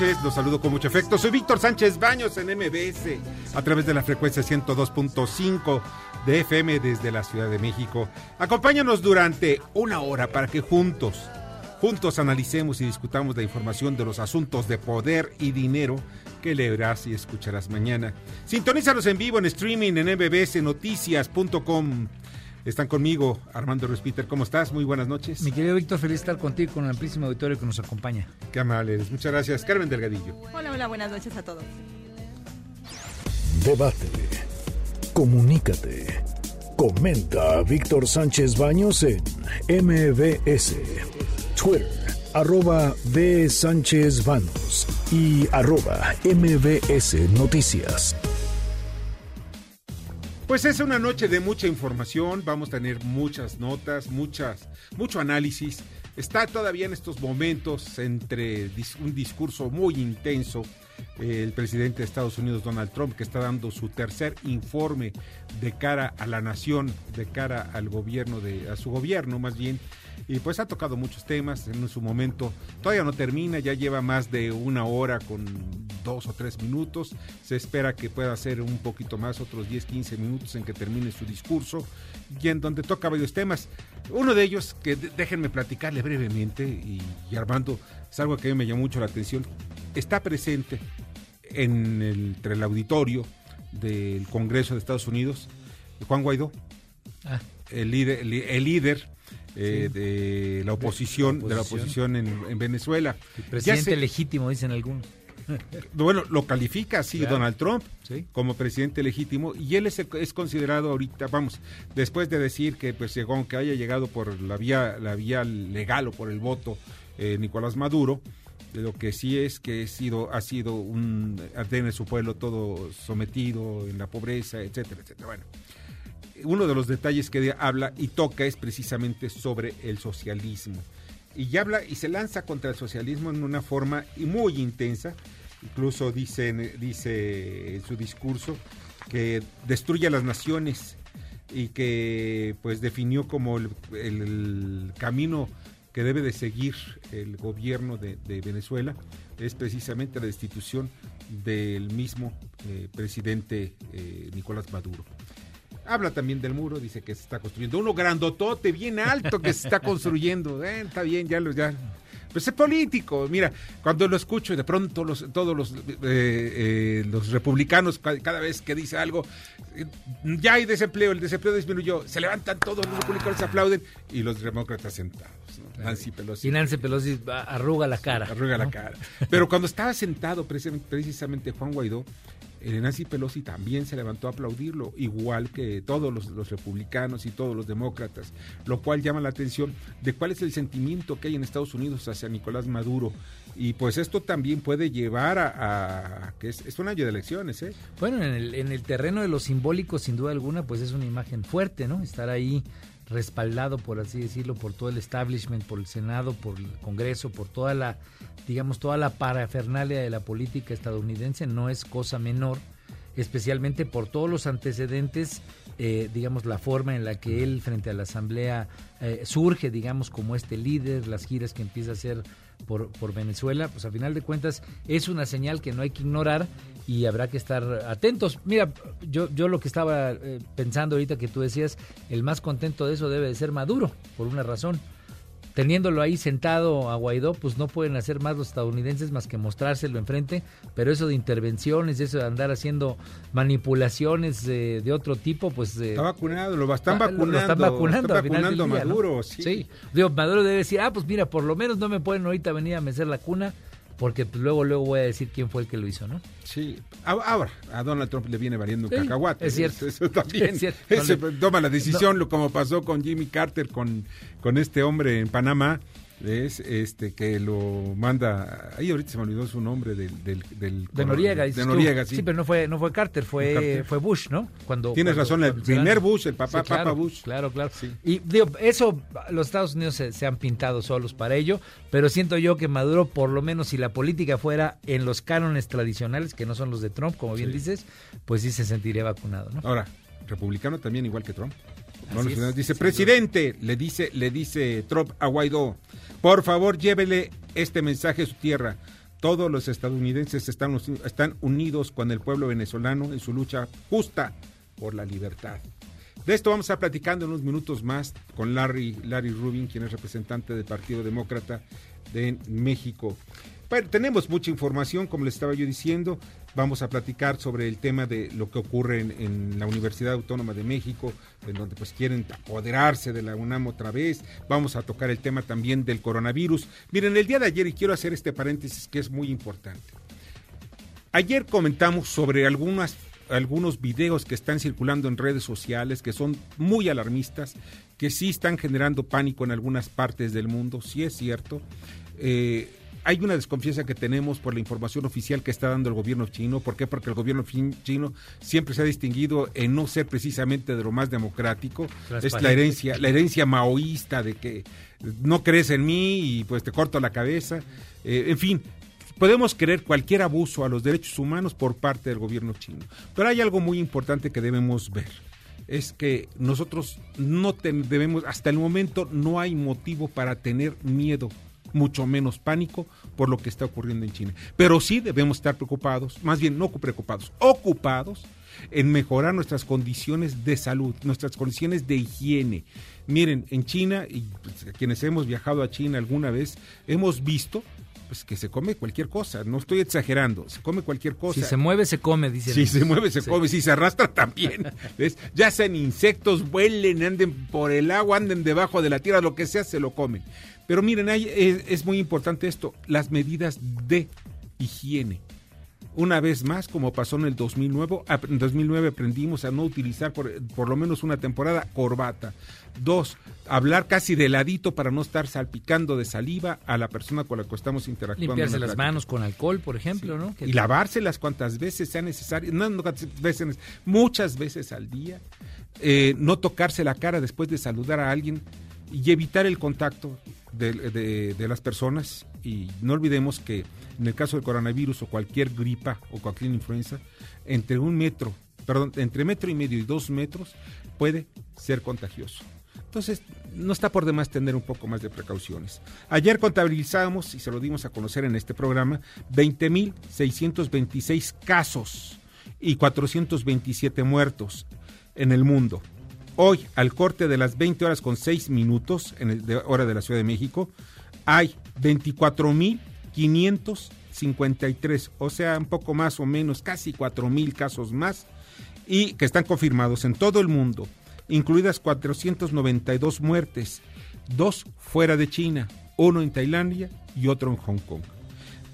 Los saludo con mucho efecto. Soy Víctor Sánchez Baños en MBS, a través de la frecuencia 102.5 de FM desde la Ciudad de México. Acompáñanos durante una hora para que juntos, juntos analicemos y discutamos la información de los asuntos de poder y dinero que leerás y escucharás mañana. Sintonízanos en vivo en streaming en mbsnoticias.com. Están conmigo Armando Respiter. ¿Cómo estás? Muy buenas noches. Mi querido Víctor, feliz de estar contigo con el amplísimo auditorio que nos acompaña. Qué amable eres. Muchas gracias. Carmen Delgadillo. Hola, hola, buenas noches a todos. Debate. Comunícate. Comenta a Víctor Sánchez Baños en MBS. Twitter, arroba B. Sánchez Baños y arroba MBS Noticias. Pues es una noche de mucha información, vamos a tener muchas notas, muchas, mucho análisis. Está todavía en estos momentos entre un discurso muy intenso eh, el presidente de Estados Unidos, Donald Trump, que está dando su tercer informe de cara a la nación, de cara al gobierno, de, a su gobierno más bien. Y pues ha tocado muchos temas en su momento. Todavía no termina, ya lleva más de una hora con dos o tres minutos. Se espera que pueda hacer un poquito más, otros 10, 15 minutos en que termine su discurso y en donde toca varios temas. Uno de ellos, que déjenme platicarle brevemente, y, y Armando, es algo que a mí me llamó mucho la atención, está presente en el, entre el auditorio del Congreso de Estados Unidos, Juan Guaidó, Ah, el líder, el, el líder eh, de la oposición, de la oposición en, en Venezuela. el presidente se- legítimo, dicen algunos. bueno, lo califica así Claro. Donald Trump Sí. como presidente legítimo y él es, es considerado ahorita, vamos, después de decir que pues llegó, aunque haya llegado por la vía, la vía legal o por el voto eh, Nicolás Maduro, lo que sí es que ha sido, ha sido un, su pueblo todo sometido en la pobreza, etcétera, etcétera. Bueno, uno de los detalles que habla y toca es precisamente sobre el socialismo. Y habla y se lanza contra el socialismo en una forma muy intensa. Incluso dice, dice en su discurso que destruye a las naciones y que pues definió como el, camino que debe de seguir el gobierno de, de Venezuela es precisamente la destitución del mismo eh, presidente eh, Nicolás Maduro. Habla también del muro, dice que se está construyendo uno grandotote, bien alto que se está construyendo. Eh, está bien, ya lo ya. Pues es político. Mira, cuando lo escucho, de pronto los, todos los, eh, eh, los republicanos, ca- cada vez que dice algo, ya hay desempleo, el desempleo disminuyó, se levantan todos los republicanos, aplauden y los demócratas sentados. ¿no? Nancy Pelosi. Y Nancy Pelosi arruga la cara. Arruga la cara. Pero cuando estaba sentado precisamente, Juan Guaidó, Nancy Pelosi también se levantó a aplaudirlo, igual que todos los, republicanos y todos los demócratas, lo cual llama la atención de cuál es el sentimiento que hay en Estados Unidos hacia Nicolás Maduro. Y pues esto también puede llevar a, que es, es un año de elecciones, ¿eh? Bueno, en el, en el terreno de lo simbólico, sin duda alguna, pues es una imagen fuerte, ¿no? Estar ahí respaldado, por así decirlo, por todo el establishment, por el Senado, por el Congreso, por toda la, digamos, toda la parafernalia de la política estadounidense, no es cosa menor, especialmente por todos los antecedentes, eh, digamos, la forma en la que él frente a la Asamblea eh, surge, digamos, como este líder, las giras que empieza a hacer por, por Venezuela, pues a final de cuentas es una señal que no hay que ignorar y habrá que estar atentos. Mira, yo, yo lo que estaba eh, pensando ahorita que tú decías, el más contento de eso debe de ser Maduro, por una razón. Teniéndolo ahí sentado a Guaidó, pues no pueden hacer más los estadounidenses más que mostrárselo enfrente, pero eso de intervenciones, eso de andar haciendo manipulaciones eh, de otro tipo, pues... eh, Está vacunado, lo están vacunando. Lo están vacunando, del vacunando a día, ¿no? Maduro, sí. Digo, Maduro debe decir, ah, pues mira, por lo menos no me pueden ahorita venir a mecer la cuna, porque pues, luego, luego voy a decir quién fue el que lo hizo, ¿no? Sí. Ahora, a Donald Trump le viene valiendo un Sí, cacahuate. es cierto. Eso, eso también. Es cierto. Ese No le- toma la decisión, lo como pasó con Jimmy Carter, con, con este hombre en Panamá. Es este que lo manda ahí ahorita se me olvidó su nombre del del, del De Noriega, de. Noriega sí, pero no fue, no fue Carter, fue, Carter. fue Bush, ¿no? Cuando, Tienes cuando- razón, el cuando primer Bush, el papá, Sí, claro, Papa Bush. Claro, claro. Sí. Y digo, eso, los Estados Unidos se, se han pintado solos para ello, pero siento yo que Maduro, por lo menos si la política fuera en los cánones tradicionales, que no son los de Trump, como bien Sí. dices, pues sí se sentiría vacunado, ¿no? Ahora, republicano también igual que Trump. No dice, presidente, le dice, le dice Trump a Guaidó, por favor llévele este mensaje a su tierra. Todos los estadounidenses están, están unidos con el pueblo venezolano en su lucha justa por la libertad. De esto vamos a estar platicando en unos minutos más con Larry, Larry Rubin, quien es representante del Partido Demócrata de México. Tenemos mucha información, como les estaba yo diciendo. Vamos a platicar sobre el tema de lo que ocurre en, en la Universidad Autónoma de México, en donde pues quieren apoderarse de la UNAM otra vez. Vamos a tocar el tema también del coronavirus. Miren, el día de ayer, y quiero hacer este paréntesis que es muy importante. Ayer comentamos sobre algunas, algunos videos que están circulando en redes sociales que son muy alarmistas, que sí están generando pánico en algunas partes del mundo, sí es cierto. Eh, hay una desconfianza que tenemos por la información oficial que está dando el gobierno chino. ¿Por qué? Porque el gobierno chino siempre se ha distinguido en no ser precisamente de lo más democrático. Es la herencia, la herencia maoísta de que no crees en mí y pues te corto la cabeza. Eh, en fin, podemos creer cualquier abuso a los derechos humanos por parte del gobierno chino. Pero hay algo muy importante que debemos ver. Es que nosotros no debemos, hasta el momento no hay motivo para tener miedo, mucho menos pánico por lo que está ocurriendo en China. Pero sí debemos estar preocupados, más bien no preocupados, ocupados en mejorar nuestras condiciones de salud, nuestras condiciones de higiene. Miren, en China, y pues, quienes hemos viajado a China alguna vez, hemos visto pues, que se come cualquier cosa. No estoy exagerando, se come cualquier cosa. Si se mueve, se come, dice. Si se mueve, se come. Si se arrastra, también. ¿Ves? Ya sean insectos, vuelen, anden por el agua, anden debajo de la tierra, lo que sea, se lo comen. Pero miren, hay- es, es muy importante esto, las medidas de higiene. Una vez más, como pasó en el 2009, ap- en 2009 aprendimos a no utilizar por, por lo menos una temporada corbata. Dos, hablar casi de ladito para no estar salpicando de saliva a la persona con la que estamos interactuando. Limpiarse las plática. manos con alcohol, por ejemplo, ¿no? Que- Y lavárselas cuantas veces sea necesario, no, no veces, muchas veces al día. Eh, no tocarse la cara después de saludar a alguien y evitar el contacto de, las personas. Y no olvidemos que en el caso del coronavirus o cualquier gripa o cualquier influenza, entre un metro, perdón, entre metro y medio y dos metros puede ser contagioso. Entonces, no está por demás tener un poco más de precauciones. Ayer contabilizamos, y se lo dimos a conocer en este programa, 20.626 casos y 427 muertos en el mundo. Hoy, al corte de las 20 horas con 6 minutos, en hora de la Ciudad de México, hay 24.553, o sea, un poco más o menos, casi 4.000 casos más, y que están confirmados en todo el mundo, incluidas 492 muertes, dos fuera de China, uno en Tailandia y otro en Hong Kong.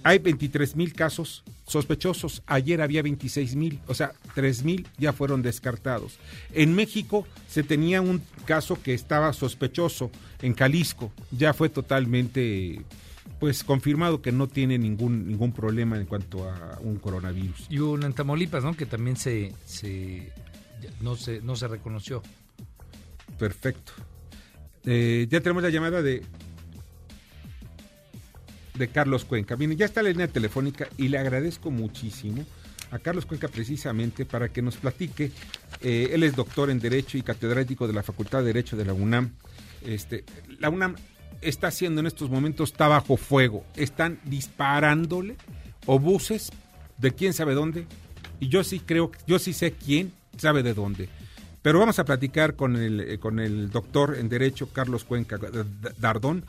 Hay 23 mil casos sospechosos. Ayer había 26 mil, o sea, 3 mil ya fueron descartados. En México se tenía un caso que estaba sospechoso en Jalisco. Ya fue totalmente, pues, confirmado que no tiene ningún ningún problema en cuanto a un coronavirus. Y uno en Tamaulipas, ¿no? Que también se, no se no se reconoció. Perfecto. Eh, ya tenemos la llamada de de Carlos Cuenca. Miren, ya está la línea telefónica y le agradezco muchísimo a Carlos Cuenca precisamente para que nos platique. Eh, él es doctor en Derecho y catedrático de la Facultad de Derecho de la UNAM. Este, la UNAM está haciendo en estos momentos, está bajo fuego. Están disparándole obuses de quién sabe dónde. Y yo sí creo, yo sí sé quién sabe de dónde. Pero vamos a platicar con el, eh, con el doctor en Derecho, Carlos Cuenca Dardón,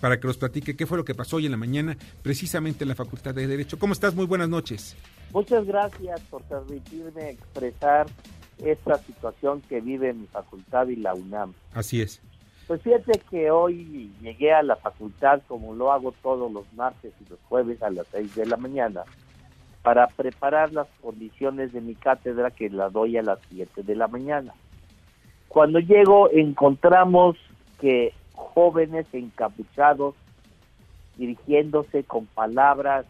para que nos platique qué fue lo que pasó hoy en la mañana, precisamente en la Facultad de Derecho. ¿Cómo estás? Muy buenas noches. Muchas gracias por permitirme expresar esta situación que vive mi facultad y la UNAM. Así es. Pues fíjate que hoy llegué a la facultad como lo hago todos los martes y los jueves a las 6 de la mañana para preparar las condiciones de mi cátedra que la doy a las 7 de la mañana. Cuando llego encontramos que jóvenes encapuchados dirigiéndose con palabras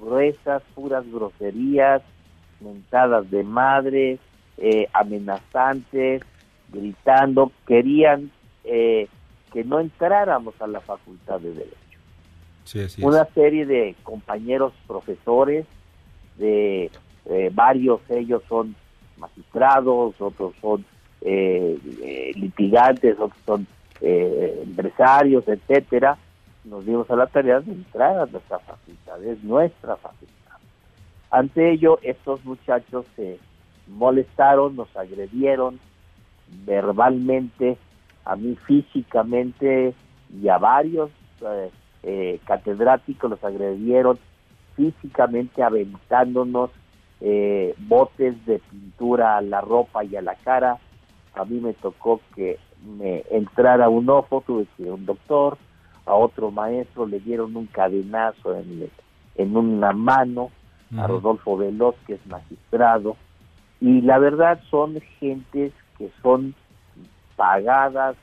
gruesas, puras groserías, mentadas de madre, eh, amenazantes, gritando, querían eh, que no entráramos a la facultad de Derecho. Sí. Una serie de compañeros profesores, de eh, varios ellos son magistrados, otros son eh, litigantes, otros son eh, empresarios, etcétera, nos dimos a la tarea de entrar a nuestra facultad, es nuestra facultad. Ante ello, estos muchachos se molestaron, nos agredieron verbalmente, a mí físicamente y a varios eh, eh, catedráticos los agredieron físicamente aventándonos eh, botes de pintura a la ropa y a la cara. A mí me tocó que me entrara un ojo, tuve que ir a un doctor, a otro maestro le dieron un cadenazo en, en una mano, a. Rodolfo Veloz, que es magistrado, y la verdad son gentes que son pagadas,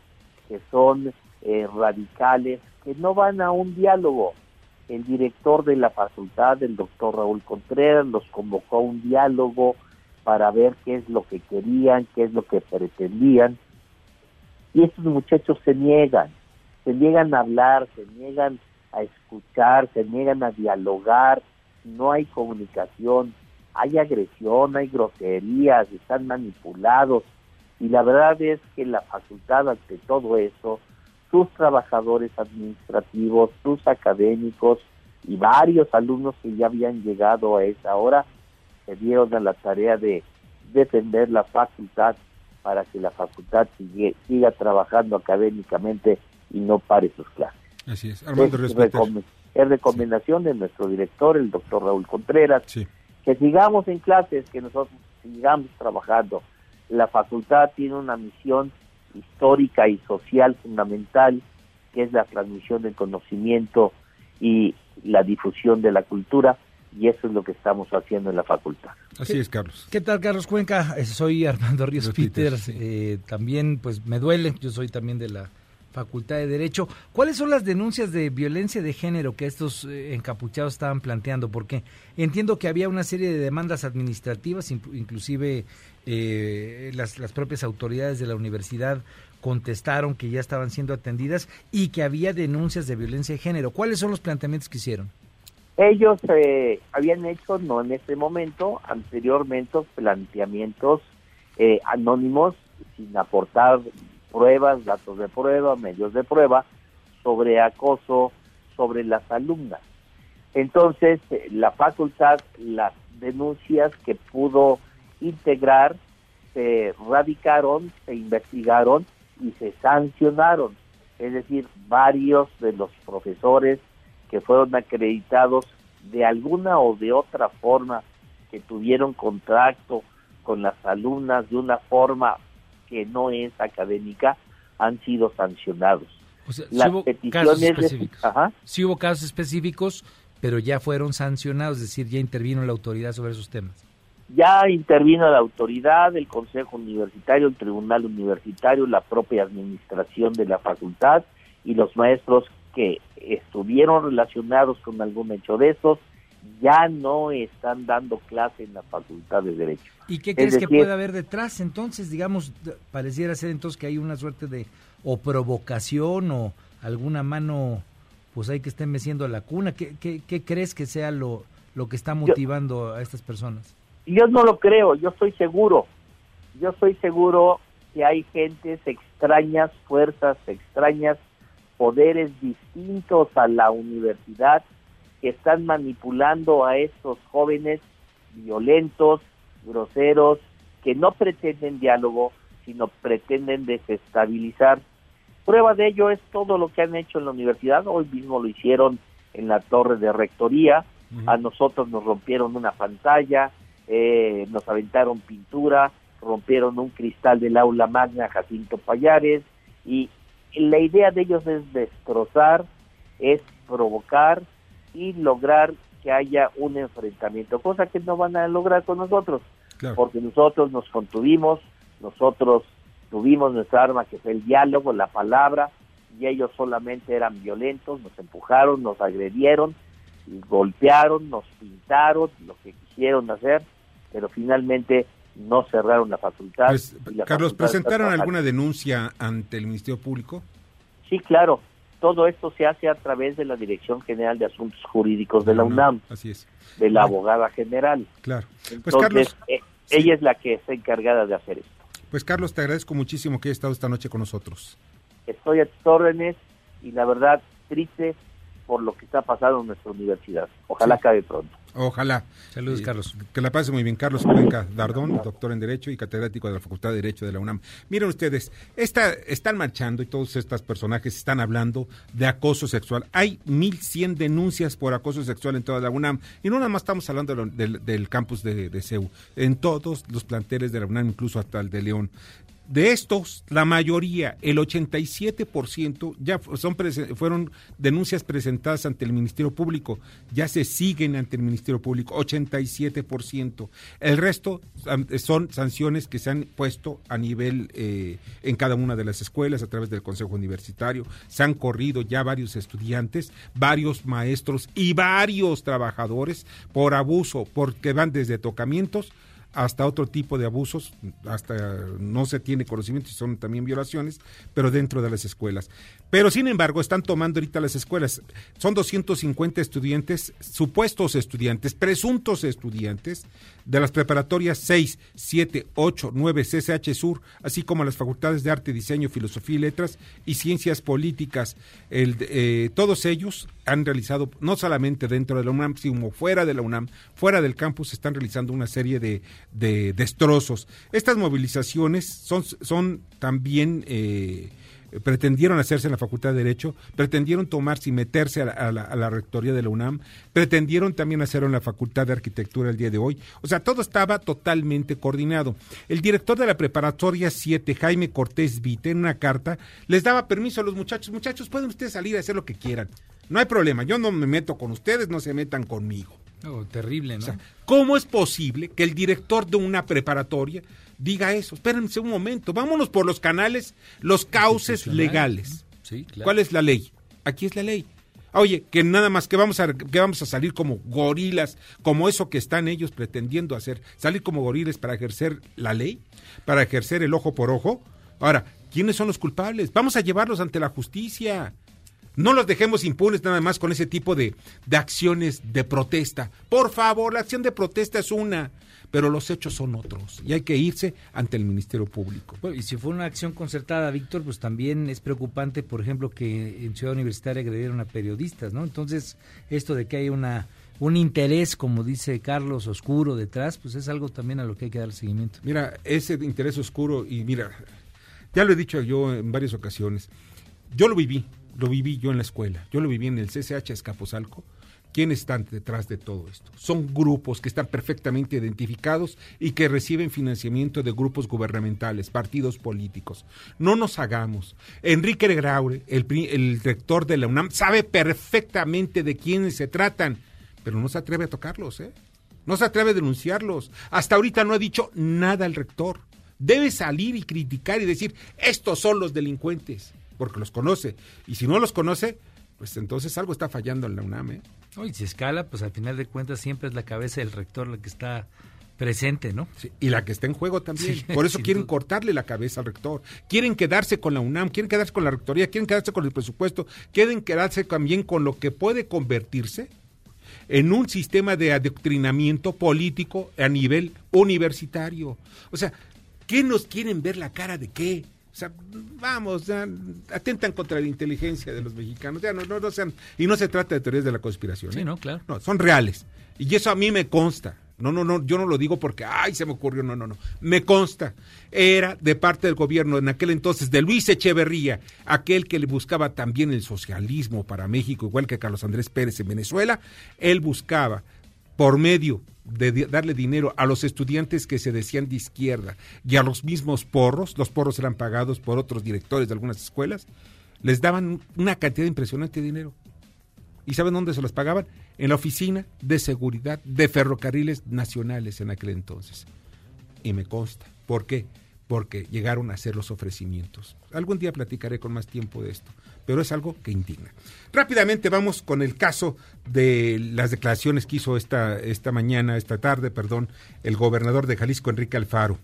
que son eh, radicales, que no van a un diálogo. El director de la facultad, el doctor Raúl Contreras, los convocó a un diálogo para ver qué es lo que querían, qué es lo que pretendían. Y estos muchachos se niegan, se niegan a hablar, se niegan a escuchar, se niegan a dialogar, no hay comunicación, hay agresión, hay groserías, están manipulados. Y la verdad es que la facultad, ante todo eso, sus trabajadores administrativos, sus académicos y varios alumnos que ya habían llegado a esa hora, se dieron a la tarea de defender la facultad para que la facultad sigue- siga trabajando académicamente y no pare sus clases. Así es. Armando Es, recom- es recomendación de nuestro director, el doctor Raúl Contreras, Sí. que sigamos en clases, que nosotros sigamos trabajando. La facultad tiene una misión histórica y social fundamental, que es la transmisión del conocimiento y la difusión de la cultura, y eso es lo que estamos haciendo en la facultad. Así ¿Qué- es, Carlos. ¿Qué tal, Carlos Cuenca? Eh, Soy Armando Ríos Peters. Peters, eh, también, pues, me duele. Yo soy también de la Facultad de Derecho. ¿Cuáles son las denuncias de violencia de género que estos eh, encapuchados estaban planteando? Porque entiendo que había una serie de demandas administrativas, inclu- inclusive eh, las, las propias autoridades de la universidad contestaron que ya estaban siendo atendidas y que había denuncias de violencia de género. ¿Cuáles son los planteamientos que hicieron? Ellos eh, habían hecho, no en este momento, anteriormente planteamientos eh, anónimos sin aportar pruebas, datos de prueba, medios de prueba sobre acoso sobre las alumnas. Entonces, eh, la facultad, las denuncias que pudo integrar, se radicaron, se investigaron y se sancionaron. Es decir, varios de los profesores que fueron acreditados de alguna o de otra forma, que tuvieron contacto con las alumnas de una forma que no es académica, han sido sancionados. O sea, Las hubo casos peticiones de- específicos. Ajá. Sí hubo casos específicos, pero ya fueron sancionados, es decir, ya intervino la autoridad sobre esos temas. Ya intervino la autoridad, el Consejo Universitario, el Tribunal Universitario, la propia administración de la facultad y los maestros que estuvieron relacionados con algún hecho de esos ya no están dando clase en la Facultad de Derecho. ¿Y qué Es crees que puede haber detrás? Entonces, digamos, pareciera ser entonces que hay una suerte de o provocación o alguna mano, pues hay que estén meciendo la cuna. ¿Qué, qué, qué crees que sea lo, lo que está motivando a estas personas? Yo no lo creo, yo estoy seguro. Yo estoy seguro que hay gentes extrañas, fuerzas extrañas, poderes distintos a la universidad que están manipulando a estos jóvenes violentos, groseros, que no pretenden diálogo, sino pretenden desestabilizar. Prueba de ello es todo lo que han hecho en la universidad. Hoy mismo lo hicieron en la torre de rectoría. A nosotros nos rompieron una pantalla, eh, nos aventaron pintura, rompieron un cristal del aula magna Jacinto Payares y la idea de ellos es destrozar, es provocar y lograr que haya un enfrentamiento, cosa que no van a lograr con nosotros, Claro. porque nosotros nos contuvimos, nosotros tuvimos nuestra arma que fue el diálogo, la palabra, y ellos solamente eran violentos, nos empujaron, nos agredieron, golpearon, nos pintaron, lo que quisieron hacer, pero finalmente no cerraron la facultad. Pues, la Carlos, facultad ¿presentaron alguna denuncia ante el Ministerio Público? Sí, claro. Todo esto se hace a través de la Dirección General de Asuntos Jurídicos de la UNAM, Así es, de la abogada general. claro. Pues Entonces, Carlos, eh, sí. ella es la que está encargada de hacer esto. pues Carlos, te agradezco muchísimo que hayas estado esta noche con nosotros. Estoy a tus órdenes y la verdad triste por lo que está pasando en nuestra universidad. Ojalá Sí. acabe pronto. Ojalá. Saludos, Eh, Carlos. Que la pase muy bien. Carlos Cuenca Dardón, doctor en Derecho y catedrático de la Facultad de Derecho de la UNAM. Miren ustedes, esta, están marchando y todos estos personajes están hablando de acoso sexual. Hay 1.100 denuncias por acoso sexual en toda la UNAM. Y no nada más estamos hablando de lo- del, del campus de, de CEU. En todos los planteles de la UNAM, incluso hasta el de León. De estos, la mayoría, el 87%, ya son fueron denuncias presentadas ante el Ministerio Público, ya se siguen ante el Ministerio Público, 87%. El resto son sanciones que se han puesto a nivel eh, en cada una de las escuelas a través del Consejo Universitario. Se han corrido ya varios estudiantes, varios maestros y varios trabajadores por abuso, porque van desde tocamientos hasta otro tipo de abusos, hasta no se tiene conocimiento y son también violaciones, pero dentro de las escuelas. Pero sin embargo, están tomando ahorita las escuelas. Son 250 estudiantes, supuestos estudiantes, presuntos estudiantes de las preparatorias 6, 7, 8, 9 CCH Sur, así como las facultades de Arte, Diseño, Filosofía y Letras y Ciencias Políticas. El, eh, todos ellos han realizado, no solamente dentro de la UNAM, sino fuera de la UNAM, fuera del campus, están realizando una serie de, de destrozos. Estas movilizaciones son, son también... eh, pretendieron hacerse en la Facultad de Derecho, pretendieron tomarse y meterse a la, a la- a la rectoría de la UNAM, pretendieron también hacerlo en la Facultad de Arquitectura el día de hoy. O sea, todo estaba totalmente coordinado. El director de la preparatoria 7, Jaime Cortés Vite, en una carta, les daba permiso a los muchachos, muchachos, pueden ustedes salir a hacer lo que quieran. No hay problema, yo no me meto con ustedes, no se metan conmigo. Oh, terrible, ¿no? O sea, ¿cómo es posible que el director de una preparatoria diga eso? Espérense un momento, vámonos por los canales, los cauces legales. Sí, claro. ¿Cuál es la ley? Aquí es la ley. Oye, que nada más que vamos a que vamos a salir como gorilas, como eso que están ellos pretendiendo hacer, salir como gorilas para ejercer la ley, para ejercer el ojo por ojo. Ahora, ¿quiénes son los culpables? Vamos a llevarlos ante la justicia. No los dejemos impunes nada más con ese tipo de, de acciones de protesta. Por favor, la acción de protesta es una, pero los hechos son otros y hay que irse ante el Ministerio Público. Bueno, y si fue una acción concertada, Víctor, pues también es preocupante, por ejemplo, que en Ciudad Universitaria agredieron a periodistas, ¿no? Entonces, esto de que hay una un interés, como dice Carlos, oscuro detrás, pues es algo también a lo que hay que dar seguimiento. Mira, ese interés oscuro, y mira, ya lo he dicho yo en varias ocasiones, yo lo viví, lo viví yo en la escuela, yo lo viví en el CCH Escaposalco. ¿Quiénes están detrás de todo esto? Son grupos que están perfectamente identificados y que reciben financiamiento de grupos gubernamentales, partidos políticos. No nos hagamos. Enrique Graure, el, el rector de la UNAM, sabe perfectamente de quiénes se tratan, pero no se atreve a tocarlos, ¿eh? No se atreve a denunciarlos. Hasta ahorita no ha dicho nada el rector. Debe salir y criticar y decir, estos son los delincuentes, porque los conoce. Y si no los conoce, pues entonces algo está fallando en la UNAM. ¿eh? ¿no? Y si escala, pues al final de cuentas siempre es la cabeza del rector la que está presente, ¿no? Sí, y la que está en juego también. Sí, Por eso quieren duda. cortarle la cabeza al rector. Quieren quedarse con la UNAM, quieren quedarse con la rectoría, quieren quedarse con el presupuesto, quieren quedarse también con lo que puede convertirse en un sistema de adoctrinamiento político a nivel universitario. O sea, ¿qué nos quieren ver la cara de qué? Sea, vamos, ya, atentan contra la inteligencia de los mexicanos. Ya no, no, no sean, y no se trata de teorías de la conspiración. Sí, ¿eh? no, claro. No, son reales. Y eso a mí me consta. No, no, no, yo no lo digo porque, ay, se me ocurrió, no, no, no. Me consta, era de parte del gobierno en aquel entonces de Luis Echeverría, aquel que le buscaba también el socialismo para México, igual que Carlos Andrés Pérez en Venezuela, él buscaba por medio de darle dinero a los estudiantes que se decían de izquierda y a los mismos porros, los porros eran pagados por otros directores de algunas escuelas, les daban una cantidad impresionante de dinero. ¿Y saben dónde se los pagaban? En la oficina de seguridad de ferrocarriles nacionales en aquel entonces. Y me consta. ¿Por qué? Porque llegaron a hacer los ofrecimientos. Algún día platicaré con más tiempo de esto, pero es algo que indigna. Rápidamente vamos con el caso de las declaraciones que hizo esta, esta mañana, esta tarde, perdón, el gobernador de Jalisco, Enrique Alfaro.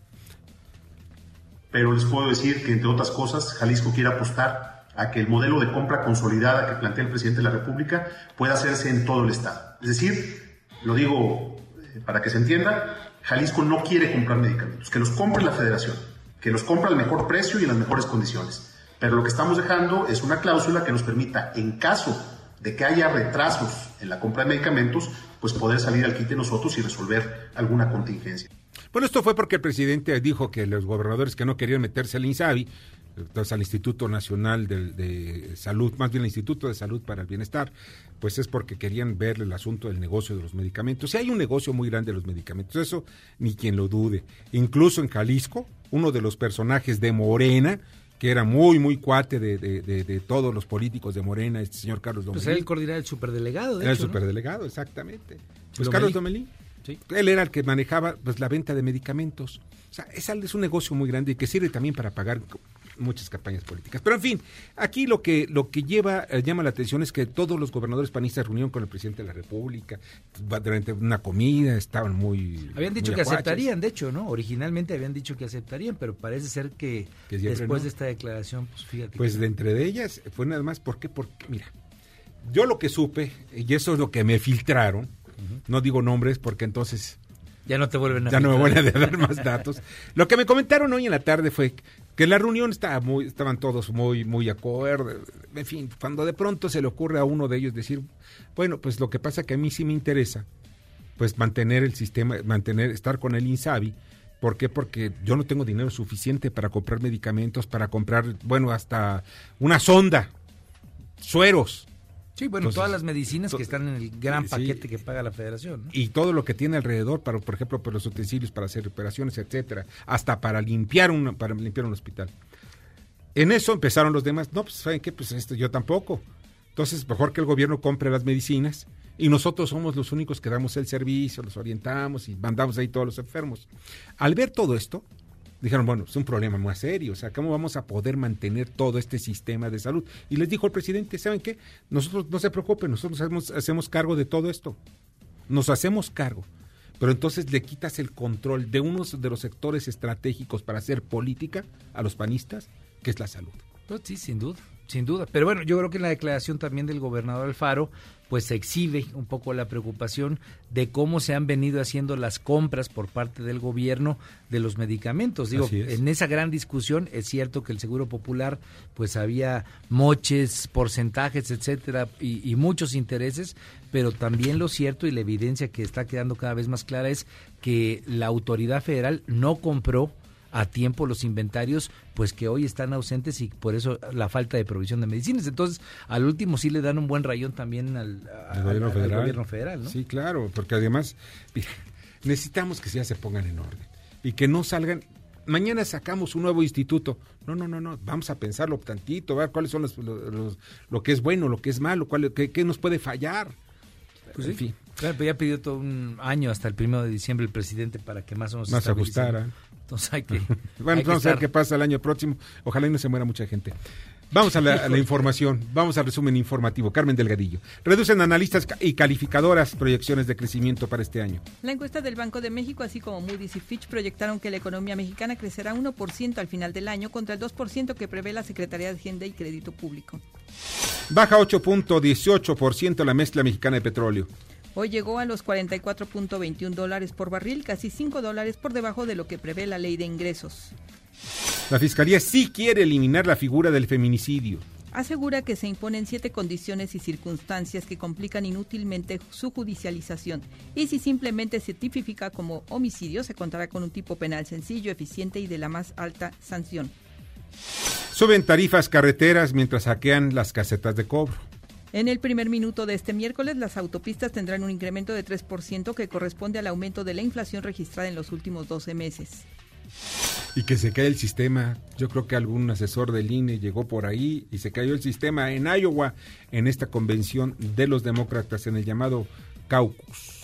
pero les puedo decir que, entre otras cosas, Jalisco quiere apostar a que el modelo de compra consolidada que plantea el presidente de la República pueda hacerse en todo el Estado. Es decir, lo digo eh, para que se entienda, Jalisco no quiere comprar medicamentos, que los compre la federación, que los compre al mejor precio y en las mejores condiciones. Pero lo que estamos dejando es una cláusula que nos permita, en caso de que haya retrasos en la compra de medicamentos, pues poder salir al quite nosotros y resolver alguna contingencia. Bueno, esto fue porque el presidente dijo que los gobernadores que no querían meterse al INSABI, entonces al Instituto Nacional de, Salud, más bien el Instituto de Salud para el Bienestar, pues es porque querían ver el asunto del negocio de los medicamentos. Si hay un negocio muy grande de los medicamentos, eso ni quien lo dude. Incluso en Jalisco, uno de los personajes de Morena, que era muy, muy cuate de, de- de- de todos los políticos de Morena, este señor Carlos Pues Domelí. él coordinaba el superdelegado, de Era el superdelegado, exactamente. Pues. Carlos Domelí. Sí. Él era el que manejaba pues, la venta de medicamentos. O sea, es, es un negocio muy grande y que sirve también para pagar muchas campañas políticas. Pero en fin, aquí lo que lo que lleva eh, llama la atención es que todos los gobernadores panistas reunieron con el presidente de la República durante una comida, estaban muy Habían dicho muy que aceptarían, de hecho, ¿no? Originalmente habían dicho que aceptarían, pero parece ser que, después no. de esta declaración, pues fíjate. Pues que- de entre de ellas fue nada más, ¿por qué? Porque, mira, yo lo que supe, y eso es lo que me filtraron, no digo nombres porque entonces ya no te vuelven a ya no me voy a dar más datos. Lo que me comentaron hoy en la tarde fue que la reunión estaba muy, estaban todos muy, muy acuerdo. En fin, cuando de pronto se le ocurre a uno de ellos decir, bueno, pues lo que pasa que a mí sí me interesa, pues mantener el sistema, mantener, estar con el INSABI. ¿Por qué? Porque yo no tengo dinero suficiente para comprar medicamentos, para comprar, bueno, hasta una sonda, sueros, Sí, bueno, Entonces, todas las medicinas que están en el gran sí. paquete que paga la federación. ¿no? y todo lo que tiene alrededor para por ejemplo para los utensilios para hacer reparaciones etcétera hasta para limpiar un para limpiar un hospital en eso empezaron los demás no pues saben qué pues esto yo tampoco entonces mejor que el gobierno compre las medicinas y nosotros somos los únicos que damos el servicio los orientamos y mandamos ahí todos los enfermos al ver todo esto dijeron, bueno, es un problema más serio, o sea, ¿cómo vamos a poder mantener todo este sistema de salud? Y les dijo el presidente, ¿saben qué? Nosotros no se preocupen, nosotros hacemos, hacemos cargo de todo esto, nos hacemos cargo. Pero entonces le quitas el control de uno de los sectores estratégicos para hacer política a los panistas, que es la salud. Pues sí, sin duda, sin duda. Pero bueno, yo creo que en la declaración también del gobernador Alfaro, pues se exhibe un poco la preocupación de cómo se han venido haciendo las compras por parte del gobierno de los medicamentos. Digo, es. en esa gran discusión es cierto que el Seguro Popular, pues había moches, porcentajes, etcétera, y, y muchos intereses, pero también lo cierto y la evidencia que está quedando cada vez más clara es que la autoridad federal no compró a tiempo los inventarios, pues que hoy están ausentes y por eso la falta de provisión de medicinas. Entonces, al último sí le dan un buen rayón también al, al- gobierno al federal. gobierno federal, ¿no? Sí, claro, porque además, mira, necesitamos que ya se pongan en orden y que no salgan. Mañana sacamos un nuevo instituto. No, no, no, no. Vamos a pensarlo tantito, ver cuáles son los, los- los- lo que es bueno, lo que es malo, cuál, qué, qué nos puede fallar. Pues en sí. fin, Claro, pero ya pidió todo un año hasta el primero de diciembre el presidente para que más o menos más ajustara. Entonces hay que. Bueno, hay que vamos a ver qué pasa el año próximo. Ojalá y no se muera mucha gente. Vamos a la, a la información, vamos al resumen informativo. Carmen Delgadillo. Reducen analistas y calificadoras proyecciones de crecimiento para este año. La encuesta del Banco de México, así como Moody's y Fitch, proyectaron que la economía mexicana crecerá 1% al final del año contra el 2% que prevé la Secretaría de Hacienda y Crédito Público. Baja 8.18% la mezcla mexicana de petróleo. Hoy llegó a los 44.21 dólares por barril, casi 5 dólares por debajo de lo que prevé la ley de ingresos. La Fiscalía sí quiere eliminar la figura del feminicidio. asegura que se imponen siete condiciones y circunstancias que complican inútilmente su judicialización y si simplemente se tipifica como homicidio se contará con un tipo penal sencillo, eficiente y de la más alta sanción. Suben tarifas carreteras mientras hackean las casetas de cobro. En el primer minuto de este miércoles, las autopistas tendrán un incremento de 3% que corresponde al aumento de la inflación registrada en los últimos 12 meses. Y que se cae el sistema. Yo creo que algún asesor del INE llegó por ahí y se cayó el sistema en Iowa en esta convención de los demócratas en el llamado caucus.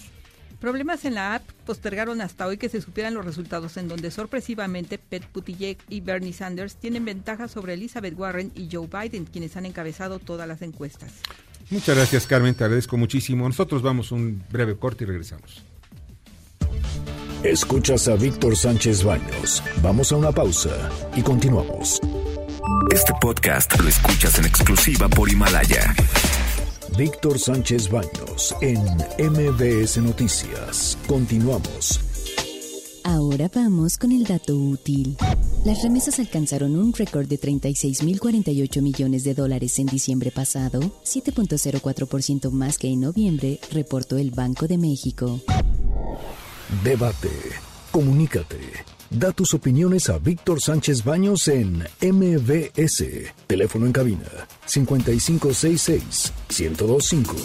Problemas en la app postergaron hasta hoy que se supieran los resultados en donde sorpresivamente Pete Buttigieg y Bernie Sanders tienen ventaja sobre Elizabeth Warren y Joe Biden, quienes han encabezado todas las encuestas. Muchas gracias Carmen, te agradezco muchísimo. Nosotros vamos un breve corte y regresamos. Escuchas a Víctor Sánchez Baños. Vamos a una pausa y continuamos. Este podcast lo escuchas en exclusiva por Himalaya. Víctor Sánchez Baños en MBS Noticias. Continuamos. Ahora vamos con el dato útil. Las remesas alcanzaron un récord de 36.048 millones de dólares en diciembre pasado, 7.04% más que en noviembre, reportó el Banco de México. Debate. Comunícate. Da tus opiniones a Víctor Sánchez Baños en MBS. Teléfono en cabina 5566 1025.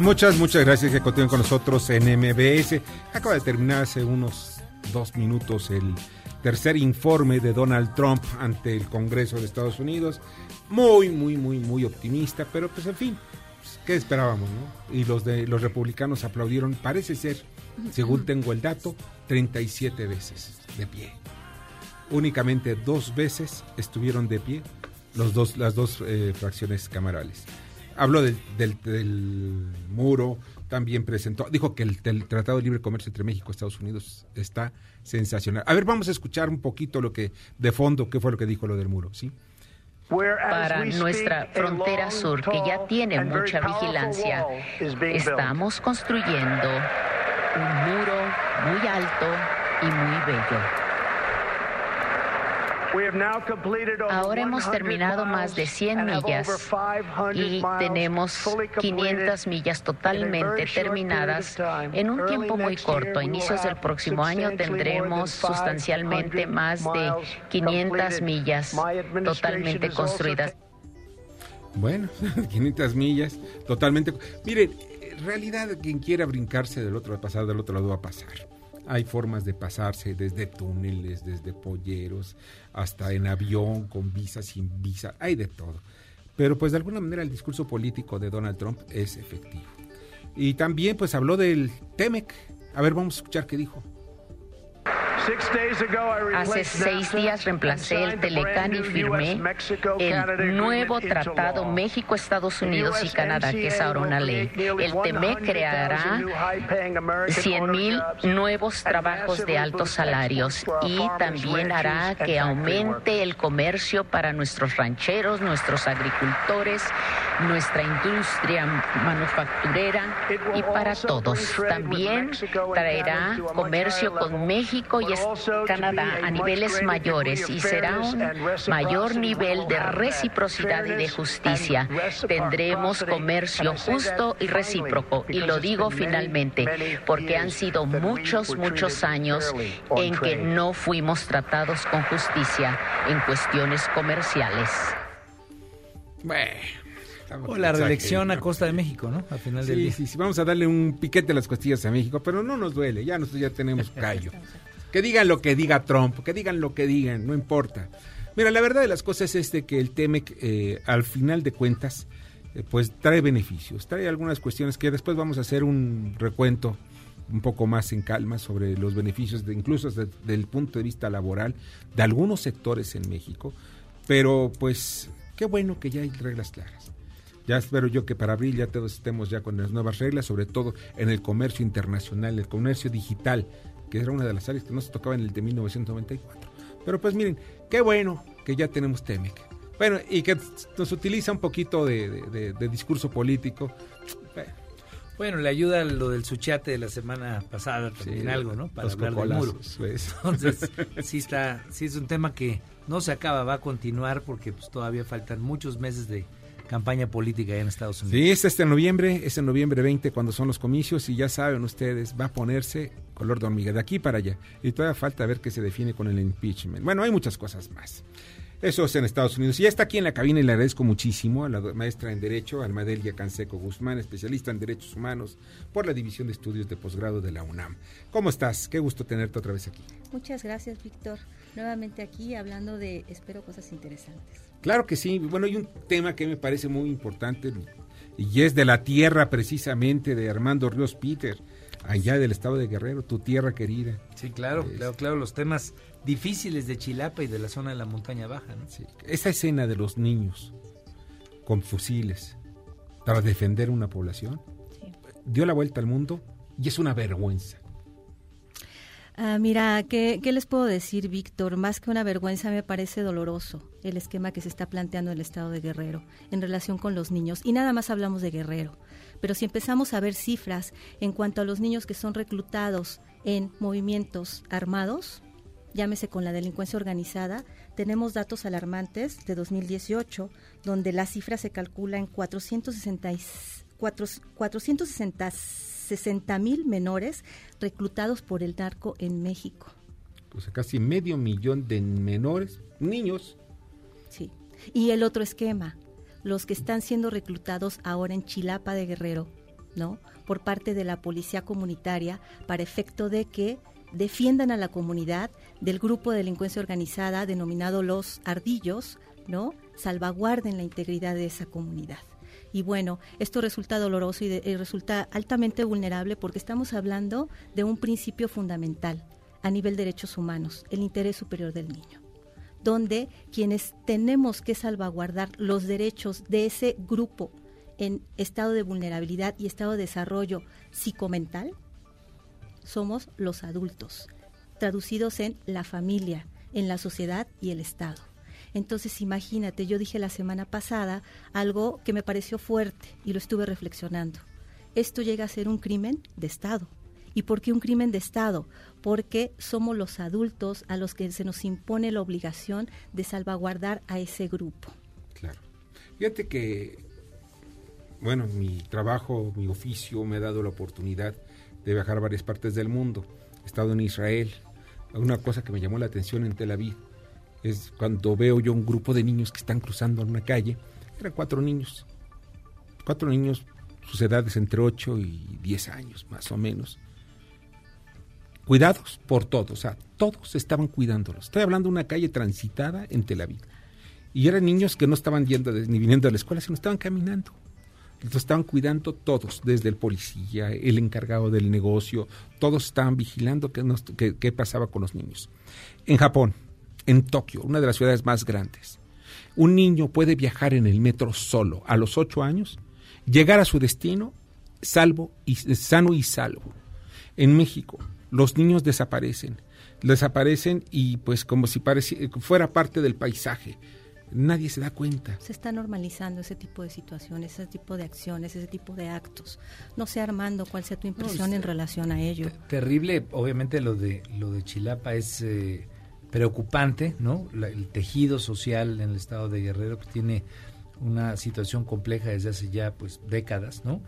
Muchas, muchas gracias que continúen con nosotros en MBS. Acaba de terminar hace unos dos minutos el tercer informe de Donald Trump ante el Congreso de Estados Unidos. Muy, muy, muy, muy optimista, pero pues en fin, pues, ¿qué esperábamos? No? Y los de los republicanos aplaudieron, parece ser, según tengo el dato, 37 veces de pie. Únicamente dos veces estuvieron de pie los dos, las dos eh, fracciones camarales. Habló del, muro, también presentó, dijo que el, el, Tratado de Libre Comercio entre México y Estados Unidos está sensacional. A ver, vamos a escuchar un poquito lo que, de fondo, qué fue lo que dijo lo del muro, ¿sí? Para nuestra frontera sur, que ya tiene mucha vigilancia, estamos construyendo un muro muy alto y muy bello. Ahora hemos terminado más de 100 millas y tenemos 500 millas totalmente terminadas en un tiempo muy corto. A inicios del próximo año tendremos sustancialmente más de 500 millas totalmente construidas. Bueno, 500 millas totalmente. Miren, en realidad quien quiera brincarse del otro, pasar del otro lado va a pasar. Hay formas de pasarse desde túneles, desde polleros, hasta en avión, con visa, sin visa, hay de todo. Pero pues de alguna manera el discurso político de Donald Trump es efectivo. Y también pues habló del TEMEC. A ver, vamos a escuchar qué dijo. Hace seis días reemplacé el Telecán y firmé el nuevo tratado México-Estados Unidos y Canadá, que es ahora una ley. El TEMEC creará 100 mil nuevos trabajos de altos salarios y también hará que aumente el comercio para nuestros rancheros, nuestros agricultores, nuestra industria manufacturera y para todos. También traerá comercio con México y Canadá a niveles mayores y será un mayor nivel de reciprocidad y de justicia. Tendremos comercio justo y recíproco. Y lo digo finalmente porque han sido muchos, muchos años en que no fuimos tratados con justicia en cuestiones comerciales. O la reelección a costa de México, ¿no? Al final sí, del día. Sí, sí, vamos a darle un piquete a las costillas a México, pero no nos duele, ya nosotros ya tenemos callo. Que digan lo que diga Trump, que digan lo que digan, no importa. Mira, la verdad de las cosas es de que el TEMEC, eh, al final de cuentas, eh, pues trae beneficios, trae algunas cuestiones que después vamos a hacer un recuento un poco más en calma sobre los beneficios, de, incluso desde el punto de vista laboral, de algunos sectores en México. Pero pues qué bueno que ya hay reglas claras. Ya espero yo que para abril ya todos estemos ya con las nuevas reglas, sobre todo en el comercio internacional, el comercio digital, que era una de las áreas que no se tocaba en el de 1994. Pero pues miren, qué bueno que ya tenemos TEMEC. Bueno, y que nos utiliza un poquito de, de, de, de discurso político. Bueno, Bueno, le ayuda lo del suchate de la semana pasada también Sí, algo, ¿no? Para hablar del muro. Entonces, sí está, sí es un tema que no se acaba, va a continuar porque pues todavía faltan muchos meses de campaña política en Estados Unidos. Sí, es este noviembre, es en noviembre 20 cuando son los comicios y ya saben ustedes, va a ponerse color de hormiga de aquí para allá. Y todavía falta ver qué se define con el impeachment. Bueno, hay muchas cosas más. Eso es en Estados Unidos. Y ya está aquí en la cabina y le agradezco muchísimo a la maestra en Derecho, Almadelia Canseco Guzmán, especialista en Derechos Humanos por la División de Estudios de Posgrado de la UNAM. ¿Cómo estás? Qué gusto tenerte otra vez aquí. Muchas gracias, Víctor. Nuevamente aquí hablando de, espero, cosas interesantes. Claro que sí. Bueno, hay un tema que me parece muy importante y es de la tierra precisamente de Armando Ríos Peter, allá del estado de Guerrero, tu tierra querida. Sí, claro, Es- claro, claro, los temas difíciles de Chilapa y de la zona de la montaña baja, ¿no? Sí, Esa escena de los niños con fusiles para defender una población Sí. dio la vuelta al mundo y es una vergüenza. Ah, mira, ¿qué, ¿qué les puedo decir, Víctor? Más que una vergüenza, me parece doloroso el esquema que se está planteando en el estado de Guerrero en relación con los niños. Y nada más hablamos de Guerrero. Pero si empezamos a ver cifras en cuanto a los niños que son reclutados en movimientos armados, llámese con la delincuencia organizada, tenemos datos alarmantes de 2018, donde la cifra se calcula en 460 y- cuatro- 460 mil menores reclutados por el narco en México. O sea, casi medio millón de menores, niños, Sí. Y el otro esquema, los que están siendo reclutados ahora en Chilapa de Guerrero, ¿no? Por parte de la policía comunitaria para efecto de que defiendan a la comunidad del grupo de delincuencia organizada denominado Los Ardillos, ¿no? Salvaguarden la integridad de esa comunidad. Y bueno, esto resulta doloroso y, y resulta altamente vulnerable porque estamos hablando de un principio fundamental a nivel de derechos humanos, el interés superior del niño donde quienes tenemos que salvaguardar los derechos de ese grupo en estado de vulnerabilidad y estado de desarrollo psicomental somos los adultos, traducidos en la familia, en la sociedad y el Estado. Entonces, imagínate, yo dije la semana pasada algo que me pareció fuerte y lo estuve reflexionando. Esto llega a ser un crimen de Estado. ¿Y por qué un crimen de Estado? Porque somos los adultos a los que se nos impone la obligación de salvaguardar a ese grupo. Claro. Fíjate que, bueno, mi trabajo, mi oficio me ha dado la oportunidad de viajar a varias partes del mundo. He estado en Israel. Una cosa que me llamó la atención en Tel Aviv es cuando veo yo un grupo de niños que están cruzando en una calle. Eran cuatro niños. Cuatro niños, sus edades entre 8 y 10 años, más o menos. Cuidados por todos, o sea, todos estaban cuidándolos. Estoy hablando de una calle transitada en Tel Aviv. Y eran niños que no estaban yendo ni viniendo a la escuela, sino estaban caminando. Estaban cuidando todos, desde el policía, el encargado del negocio, todos estaban vigilando qué- qué pasaba con los niños. En Japón, en Tokio, una de las ciudades más grandes, un niño puede viajar en el metro solo a los ocho años, llegar a su destino salvo y sano y salvo. En México, los niños desaparecen, desaparecen y pues como si fuera parte del paisaje. Nadie se da cuenta. Se está normalizando ese tipo de situaciones, ese tipo de acciones, ese tipo de actos. No sé, Armando, cuál sea tu impresión en relación a ello. Terrible, obviamente lo de lo de Chilapa es eh, preocupante, ¿no? La- el tejido social en el estado de Guerrero que tiene una situación compleja desde hace ya pues décadas, ¿no?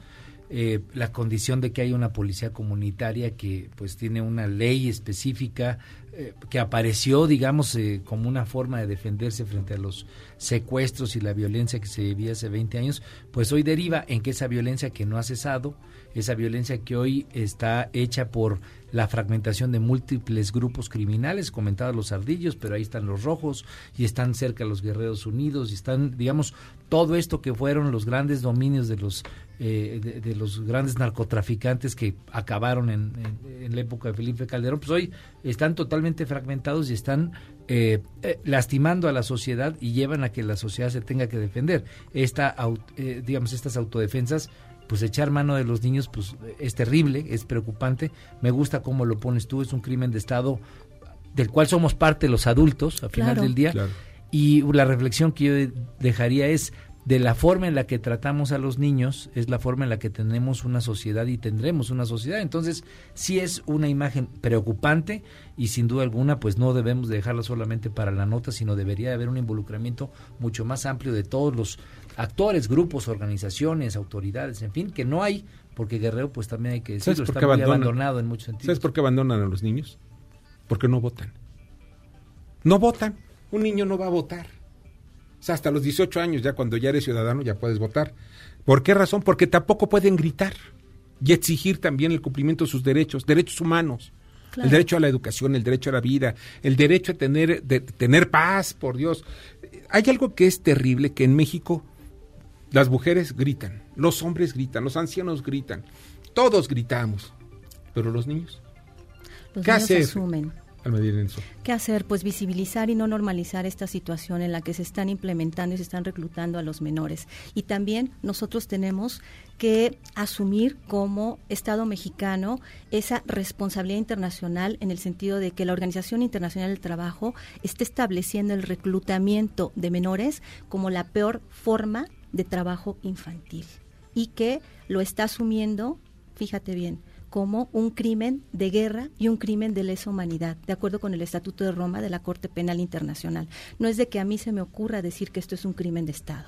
Eh, la condición de que hay una policía comunitaria que pues tiene una ley específica eh, que apareció digamos eh, como una forma de defenderse frente a los secuestros y la violencia que se vivía hace 20 años pues hoy deriva en que esa violencia que no ha cesado esa violencia que hoy está hecha por la fragmentación de múltiples grupos criminales, comentados los ardillos, pero ahí están los rojos y están cerca los guerreros unidos y están, digamos, todo esto que fueron los grandes dominios de los eh, de, los grandes narcotraficantes que acabaron en la época de Felipe Calderón, pues hoy están totalmente fragmentados y están eh, eh, lastimando a la sociedad y llevan a que la sociedad se tenga que defender. Esta, eh, digamos, estas autodefensas pues echar mano de los niños pues es terrible, es preocupante. Me gusta cómo lo pones tú, es un crimen de Estado del cual somos parte los adultos al final Claro. del día. Claro. Y la reflexión que yo dejaría es de la forma en la que tratamos a los niños es la forma en la que tenemos una sociedad y tendremos una sociedad. Entonces, sí es una imagen preocupante y sin duda alguna, pues no debemos dejarla solamente para la nota, sino debería haber un involucramiento mucho más amplio de todos los actores, grupos, organizaciones, autoridades, en fin, que no hay, porque Guerrero, pues también hay que decirlo, está muy abandonado en muchos sentidos. ¿Sabes por qué abandonan a los niños? Porque no votan. No votan. Un niño no va a votar. O sea, hasta los 18 años, ya cuando ya eres ciudadano, ya puedes votar. ¿Por qué razón? Porque tampoco pueden gritar y exigir también el cumplimiento de sus derechos, derechos humanos. El derecho a la educación, el derecho a la vida, el derecho a tener, de, tener paz, por Dios. Hay algo que es terrible, que en México las mujeres gritan, los hombres gritan, los ancianos gritan, todos gritamos, pero los niños. Los ¿Qué niños hacer? asumen. ¿Qué hacer? Pues visibilizar y no normalizar esta situación en la que se están implementando y se están reclutando a los menores. Y también nosotros tenemos que asumir como Estado mexicano esa responsabilidad internacional en el sentido de que la Organización Internacional del Trabajo está estableciendo el reclutamiento de menores como la peor forma de trabajo infantil y que lo está asumiendo, fíjate bien, como un crimen de guerra y un crimen de lesa humanidad, de acuerdo con el Estatuto de Roma de la Corte Penal Internacional. No es de que a mí se me ocurra decir que esto es un crimen de Estado.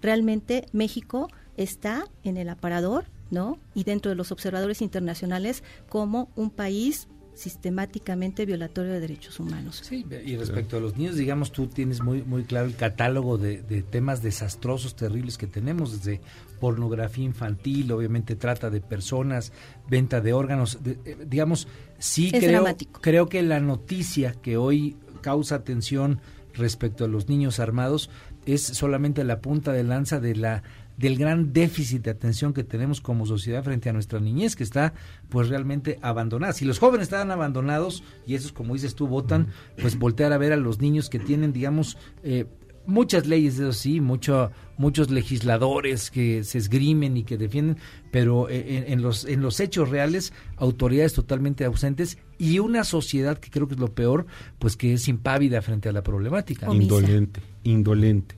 Realmente México está en el aparador, ¿no? Y dentro de los observadores internacionales como un país sistemáticamente violatorio de derechos humanos. Sí, y respecto a los niños, digamos, tú tienes muy muy claro el catálogo de, de temas desastrosos, terribles que tenemos, desde pornografía infantil, obviamente trata de personas, venta de órganos, de- eh, digamos, sí Es creo, dramático. creo que la noticia que hoy causa atención respecto a los niños armados es solamente la punta de lanza de la del gran déficit de atención que tenemos como sociedad frente a nuestra niñez que está pues realmente abandonada. Si los jóvenes están abandonados y esos como dices tú votan, pues voltear a ver a los niños que tienen digamos eh, muchas leyes, eso sí, mucho, muchos legisladores que se esgrimen y que defienden, pero eh, en, en los, en los hechos reales, autoridades totalmente ausentes y una sociedad que creo que es lo peor, pues que es impávida frente a la problemática. Indolente, indolente.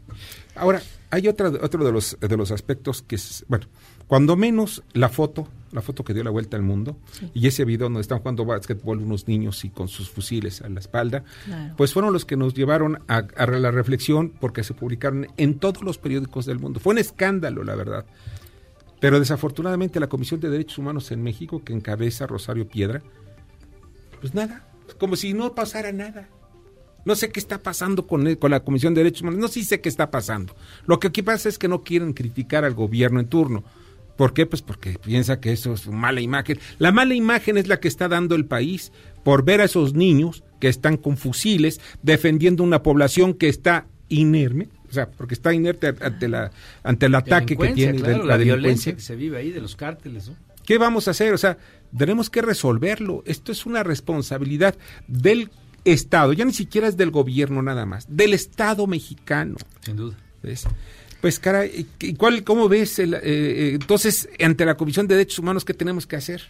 Ahora, hay otra, otro de los, de los aspectos que es, bueno, cuando menos la foto, la foto que dio la vuelta al mundo, y ese video donde están jugando básquetbol unos niños y con sus fusiles a la espalda, Claro. pues fueron los que nos llevaron a, a la reflexión porque se publicaron en todos los periódicos del mundo. Fue un escándalo, la verdad. Pero desafortunadamente la Comisión de Derechos Humanos en México, que encabeza Rosario Piedra, pues nada, como si no pasara nada. No sé qué está pasando con, el- con la Comisión de Derechos Humanos, no sí sé qué está pasando. Lo que aquí pasa es que no quieren criticar al gobierno en turno. ¿Por qué? Pues porque piensa que eso es una mala imagen. La mala imagen es la que está dando el país por ver a esos niños que están con fusiles defendiendo una población que está inerme, o sea, porque está inerte ante, la, ante el ataque que tiene de- claro, la, la, violencia que se vive ahí de los cárteles, ¿no? ¿Qué vamos a hacer? O sea, tenemos que resolverlo. Esto es una responsabilidad del Estado, ya ni siquiera es del gobierno nada más, del Estado mexicano. Sin duda. ¿ves? Pues, cara, ¿y y cuál, ¿cómo ves? el, eh, eh, entonces, ante la Comisión de Derechos Humanos, ¿qué tenemos que hacer?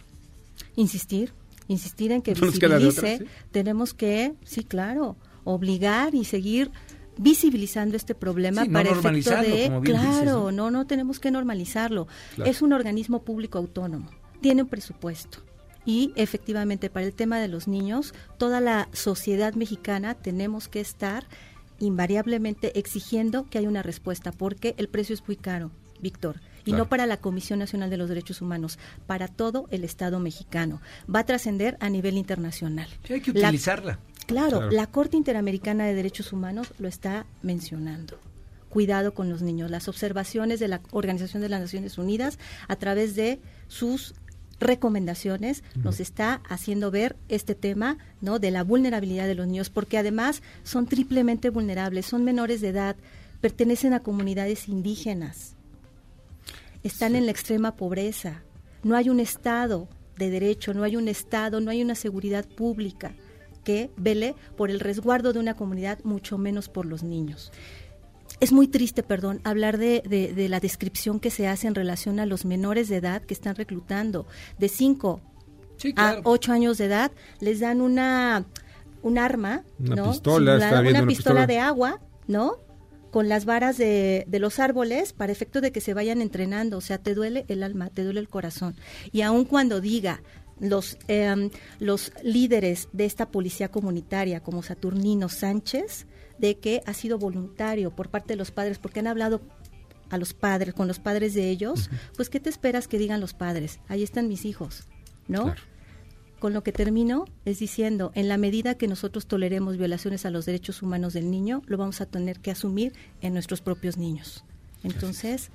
insistir, insistir en que No visibilice, otra, ¿sí? tenemos que, sí, claro, obligar y seguir visibilizando este problema Sí, no para efecto de, como bien claro, dices, ¿no? no, no tenemos que normalizarlo. Claro. Es un organismo público autónomo, tiene un presupuesto. Y efectivamente, para el tema de los niños, toda la sociedad mexicana tenemos que estar invariablemente exigiendo que haya una respuesta, porque el precio es muy caro, Víctor. Y Claro. no para la Comisión Nacional de los Derechos Humanos, para todo el Estado mexicano. Va a trascender a nivel internacional. Sí, hay que La- utilizarla. Claro, Claro. la Corte Interamericana de Derechos Humanos lo está mencionando. Cuidado con los niños. Las observaciones de la Organización de las Naciones Unidas a través de sus recomendaciones nos está haciendo ver este tema no de la vulnerabilidad de los niños porque además son triplemente vulnerables son menores de edad pertenecen a comunidades indígenas están en la extrema pobreza. No hay un Estado de derecho, no hay un Estado, no hay una seguridad pública que vele por el resguardo de una comunidad, mucho menos por los niños. Es muy triste, perdón, hablar de, de- de la descripción que se hace en relación a los menores de edad que están reclutando. De 5 Sí, a claro. 8 años de edad les dan una un arma, Una ¿no? pistola, una una pistola pistola. de agua, ¿no? con las varas de, de, los árboles para efecto de que se vayan entrenando. O sea, te duele el alma, te duele el corazón. Y aun cuando diga los, eh, los líderes de esta policía comunitaria, como Saturnino Sánchez, de que ha sido voluntario por parte de los padres, porque han hablado a los padres, con los padres de ellos, pues ¿qué te esperas que digan los padres? Ahí están mis hijos, ¿no? Claro. Con lo que termino es diciendo, en la medida que nosotros toleremos violaciones a los derechos humanos del niño, lo vamos a tener que asumir en nuestros propios niños. Entonces...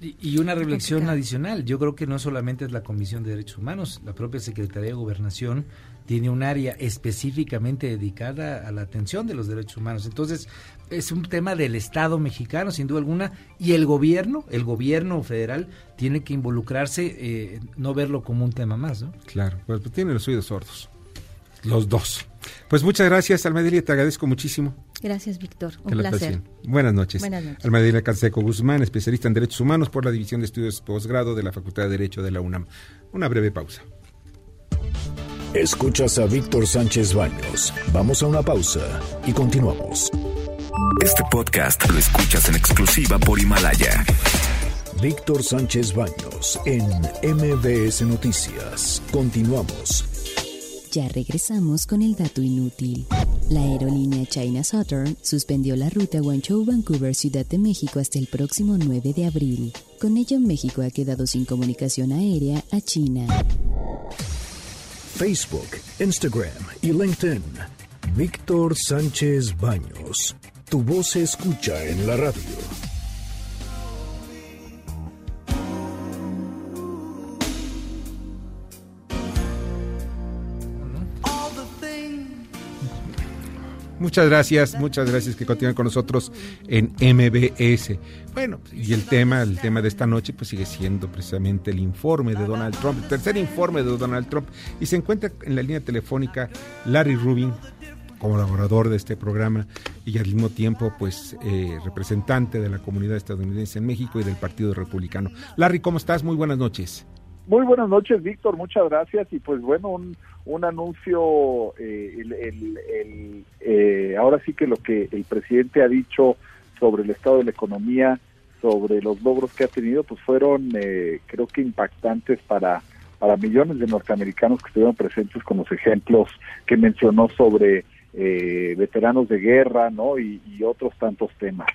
Y, y una reflexión adicional, yo creo que no solamente es la Comisión de Derechos Humanos, la propia Secretaría de Gobernación tiene un área específicamente dedicada a la atención de los derechos humanos. Entonces, es un tema del Estado mexicano, sin duda alguna, y el gobierno, el gobierno federal, tiene que involucrarse, eh, no verlo como un tema más, ¿no? Claro, pues, pues tiene los oídos sordos, los dos. Pues muchas gracias, Almadelia, te agradezco muchísimo. Gracias, Víctor. Un placer. Buenas noches. Buenas noches. Almadelia Canseco Guzmán, especialista en Derechos Humanos por la División de Estudios Posgrado de la Facultad de Derecho de la UNAM. Una breve pausa. Escuchas a Víctor Sánchez Baños. Vamos a una pausa y continuamos. Este podcast lo escuchas en exclusiva por Himalaya. Víctor Sánchez Baños en MBS Noticias. Continuamos. Ya regresamos con el dato inútil. La aerolínea China Southern suspendió la ruta Guangzhou-Vancouver Ciudad de México hasta el próximo 9 de abril. Con ello, México ha quedado sin comunicación aérea a China. Facebook, Instagram y LinkedIn. Víctor Sánchez Baños. Tu voz se escucha en la radio. Muchas gracias, muchas gracias que continúen con nosotros en MBS. Bueno, y el tema, el tema de esta noche, pues sigue siendo precisamente el informe de Donald Trump, el tercer informe de Donald Trump. Y se encuentra en la línea telefónica Larry Rubin, colaborador de este programa y al mismo tiempo, pues, eh, representante de la comunidad estadounidense en México y del Partido Republicano. Larry, ¿cómo estás? Muy buenas noches. Muy buenas noches, Víctor, muchas gracias. Y pues bueno, un, un anuncio, eh, el, el, el, eh, ahora sí que lo que el presidente ha dicho sobre el estado de la economía, sobre los logros que ha tenido, pues fueron eh, creo que impactantes para, para millones de norteamericanos que estuvieron presentes con los ejemplos que mencionó sobre eh, veteranos de guerra, ¿no? Y, y otros tantos temas.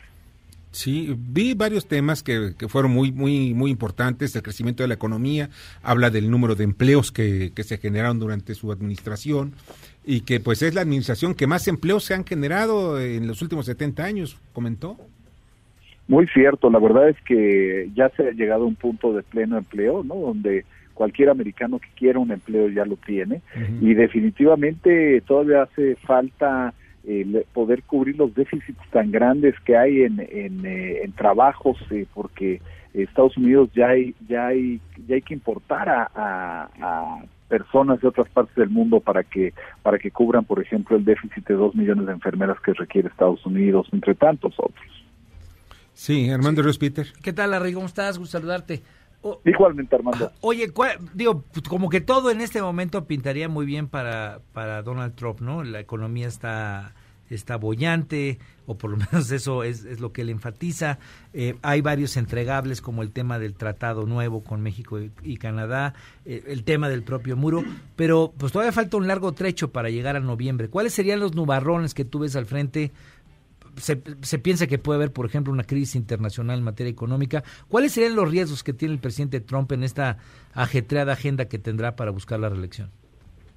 Sí, vi varios temas que, que, fueron muy, muy, muy importantes. El crecimiento de la economía, habla del número de empleos que, que, se generaron durante su administración y que pues es la administración que más empleos se han generado en los últimos 70 años, comentó. Muy cierto, la verdad es que ya se ha llegado a un punto de pleno empleo, ¿no? Donde cualquier americano que quiera un empleo ya lo tiene uh -huh. y definitivamente todavía hace falta eh, poder cubrir los déficits tan grandes que hay en, en, eh, en trabajos, eh, porque Estados Unidos ya hay, ya hay, ya hay que importar a, a, a, personas de otras partes del mundo para que, para que cubran, por ejemplo, el déficit de dos millones de enfermeras que requiere Estados Unidos, entre tantos otros. Sí, Armando sí. Ríos Peter. ¿Qué tal, Larry? ¿Cómo estás? Gusto saludarte. O, Igualmente, Armando. Oye, digo, como que todo en este momento pintaría muy bien para, para Donald Trump, ¿no? La economía está está bollante, o por lo menos eso es, es lo que él enfatiza. Eh, hay varios entregables, como el tema del tratado nuevo con México y, y Canadá, eh, el tema del propio muro, pero pues todavía falta un largo trecho para llegar a noviembre. ¿Cuáles serían los nubarrones que tú ves al frente? Se, se, piensa que puede haber, por ejemplo, una crisis internacional en materia económica. ¿Cuáles serían los riesgos que tiene el presidente Trump en esta ajetreada agenda que tendrá para buscar la reelección?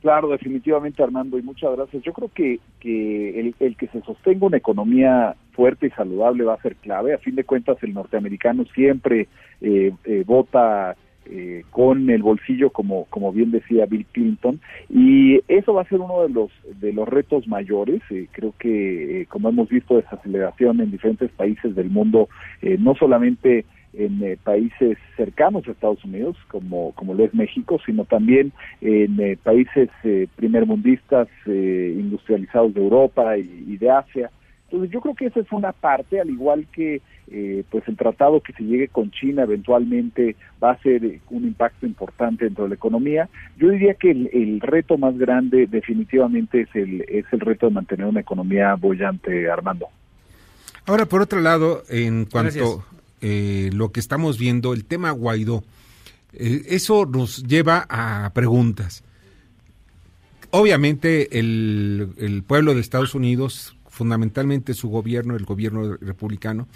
Claro, definitivamente, Armando, y muchas gracias. Yo creo que, que el, el, que se sostenga una economía fuerte y saludable va a ser clave. A fin de cuentas, el norteamericano siempre eh, eh, vota eh, con el bolsillo, como, como bien decía Bill Clinton, y eso va a ser uno de los, de los retos mayores. Eh, creo que, eh, como hemos visto, desaceleración en diferentes países del mundo, eh, no solamente en países cercanos a Estados Unidos, como, como lo es México, sino también en países primermundistas industrializados de Europa y, de Asia. Entonces yo creo que esa es una parte, al igual que eh, pues el tratado que se llegue con China eventualmente va a ser un impacto importante dentro de la economía. Yo diría que el, el reto más grande definitivamente es el, es el reto de mantener una economía bollante, Armando. Ahora, por otro lado, en cuanto eh, lo que estamos viendo, el tema Guaidó, eh, eso nos lleva a preguntas. Obviamente, el, el pueblo de Estados Unidos, fundamentalmente su gobierno, el gobierno republicano,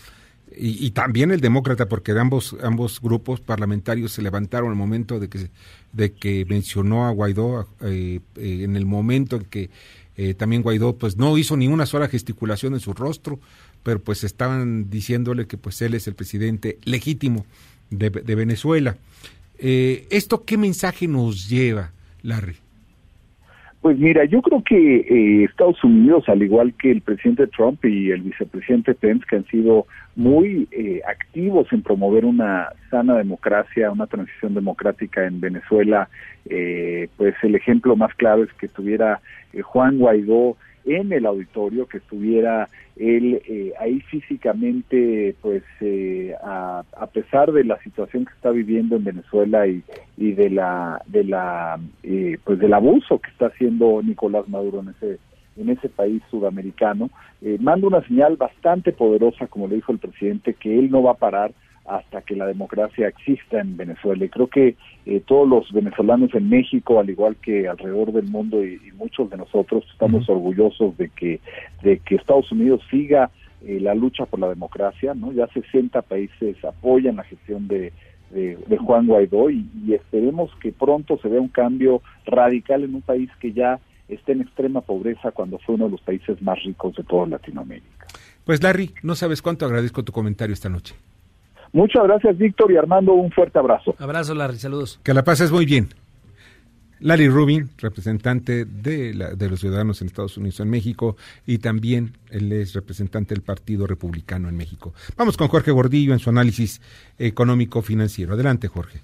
y, también el demócrata, porque ambos, ambos grupos parlamentarios se levantaron al momento de que, de que mencionó a Guaidó, eh, eh, en el momento en que eh, también Guaidó pues no hizo ni una sola gesticulación en su rostro, pero pues estaban diciéndole que pues él es el presidente legítimo de, de Venezuela. Eh, ¿Esto qué mensaje nos lleva, Larry? Pues mira, yo creo que eh, Estados Unidos, al igual que el presidente Trump y el vicepresidente Pence, que han sido muy eh, activos en promover una sana democracia, una transición democrática en Venezuela, eh, pues el ejemplo más claro es que estuviera eh, Juan Guaidó en el auditorio, que estuviera él eh, ahí físicamente, pues eh, a, pesar de la situación que está viviendo en Venezuela y, y de la de la eh, pues del abuso que está haciendo Nicolás Maduro en ese en ese país sudamericano, eh, manda una señal bastante poderosa, como le dijo el presidente, que él no va a parar hasta que la democracia exista en Venezuela. Y creo que eh, todos los venezolanos en México, al igual que alrededor del mundo y, y muchos de nosotros, estamos orgullosos de que, de que Estados Unidos siga eh, la lucha por la democracia. ¿no? Ya 60 países apoyan la gestión de, de, de Juan Guaidó y, y esperemos que pronto se vea un cambio radical en un país que ya está en extrema pobreza cuando fue uno de los países más ricos de toda Latinoamérica. Pues Larry, no sabes cuánto agradezco tu comentario esta noche. Muchas gracias, Víctor, y Armando, un fuerte abrazo. Abrazo, Larry, saludos. Que la pases muy bien. Larry Rubin, representante de, la- de los ciudadanos en Estados Unidos en México, y también él es representante del Partido Republicano en México. Vamos con Jorge Gordillo en su análisis económico-financiero. Adelante, Jorge.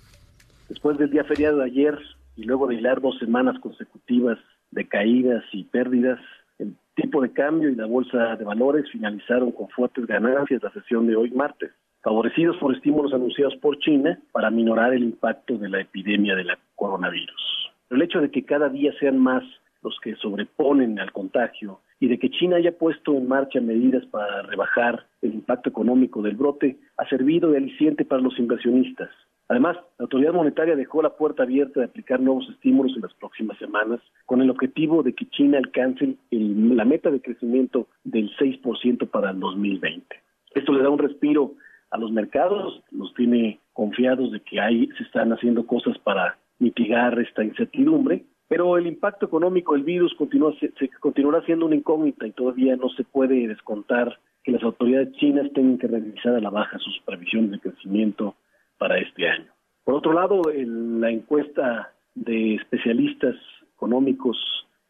Después del día feriado de ayer y luego de hilar dos semanas consecutivas de caídas y pérdidas, el tipo de cambio y la bolsa de valores finalizaron con fuertes ganancias la sesión de hoy martes, favorecidos por estímulos anunciados por China para minorar el impacto de la epidemia de la coronavirus. El hecho de que cada día sean más los que sobreponen al contagio y de que China haya puesto en marcha medidas para rebajar el impacto económico del brote ha servido de aliciente para los inversionistas. Además, la autoridad monetaria dejó la puerta abierta de aplicar nuevos estímulos en las próximas semanas con el objetivo de que China alcance el- la meta de crecimiento del 6% para el 2020. Esto le da un respiro a los mercados, los tiene confiados de que hay, se están haciendo cosas para mitigar esta incertidumbre, pero el impacto económico del virus continúa, se, se- continuará siendo una incógnita y todavía no se puede descontar que las autoridades chinas tengan que revisar a la baja sus previsiones de crecimiento para este año. Por otro lado, en la encuesta de especialistas económicos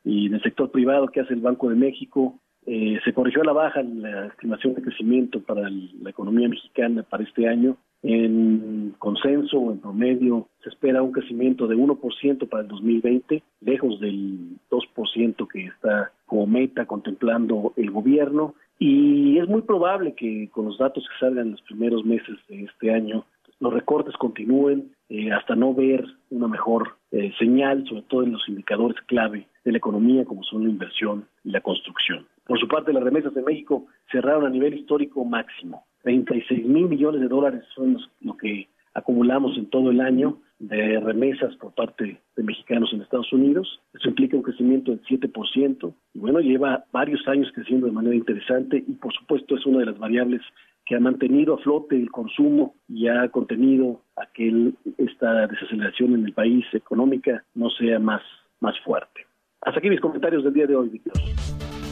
y del sector privado que hace el Banco de México, eh, se corrigió a la baja la estimación de crecimiento para el- la economía mexicana para este año. En consenso o en promedio se espera un crecimiento de 1% para el 2020, lejos del 2% que está como meta contemplando el gobierno. Y es muy probable que con los datos que salgan en los primeros meses de este año, los recortes continúen eh, hasta no ver una mejor eh, señal, sobre todo en los indicadores clave de la economía, como son la inversión y la construcción. Por su parte, las remesas de México cerraron a nivel histórico máximo. 36 mil millones de dólares son los- lo que acumulamos en todo el año de remesas por parte de mexicanos en Estados Unidos. Eso implica un crecimiento del 7%. Y bueno, lleva varios años creciendo de manera interesante y por supuesto es una de las variables que ha mantenido a flote el consumo y ha contenido a que el- esta desaceleración en el país económica no sea más, más fuerte. Hasta aquí mis comentarios del día de hoy, Víctor.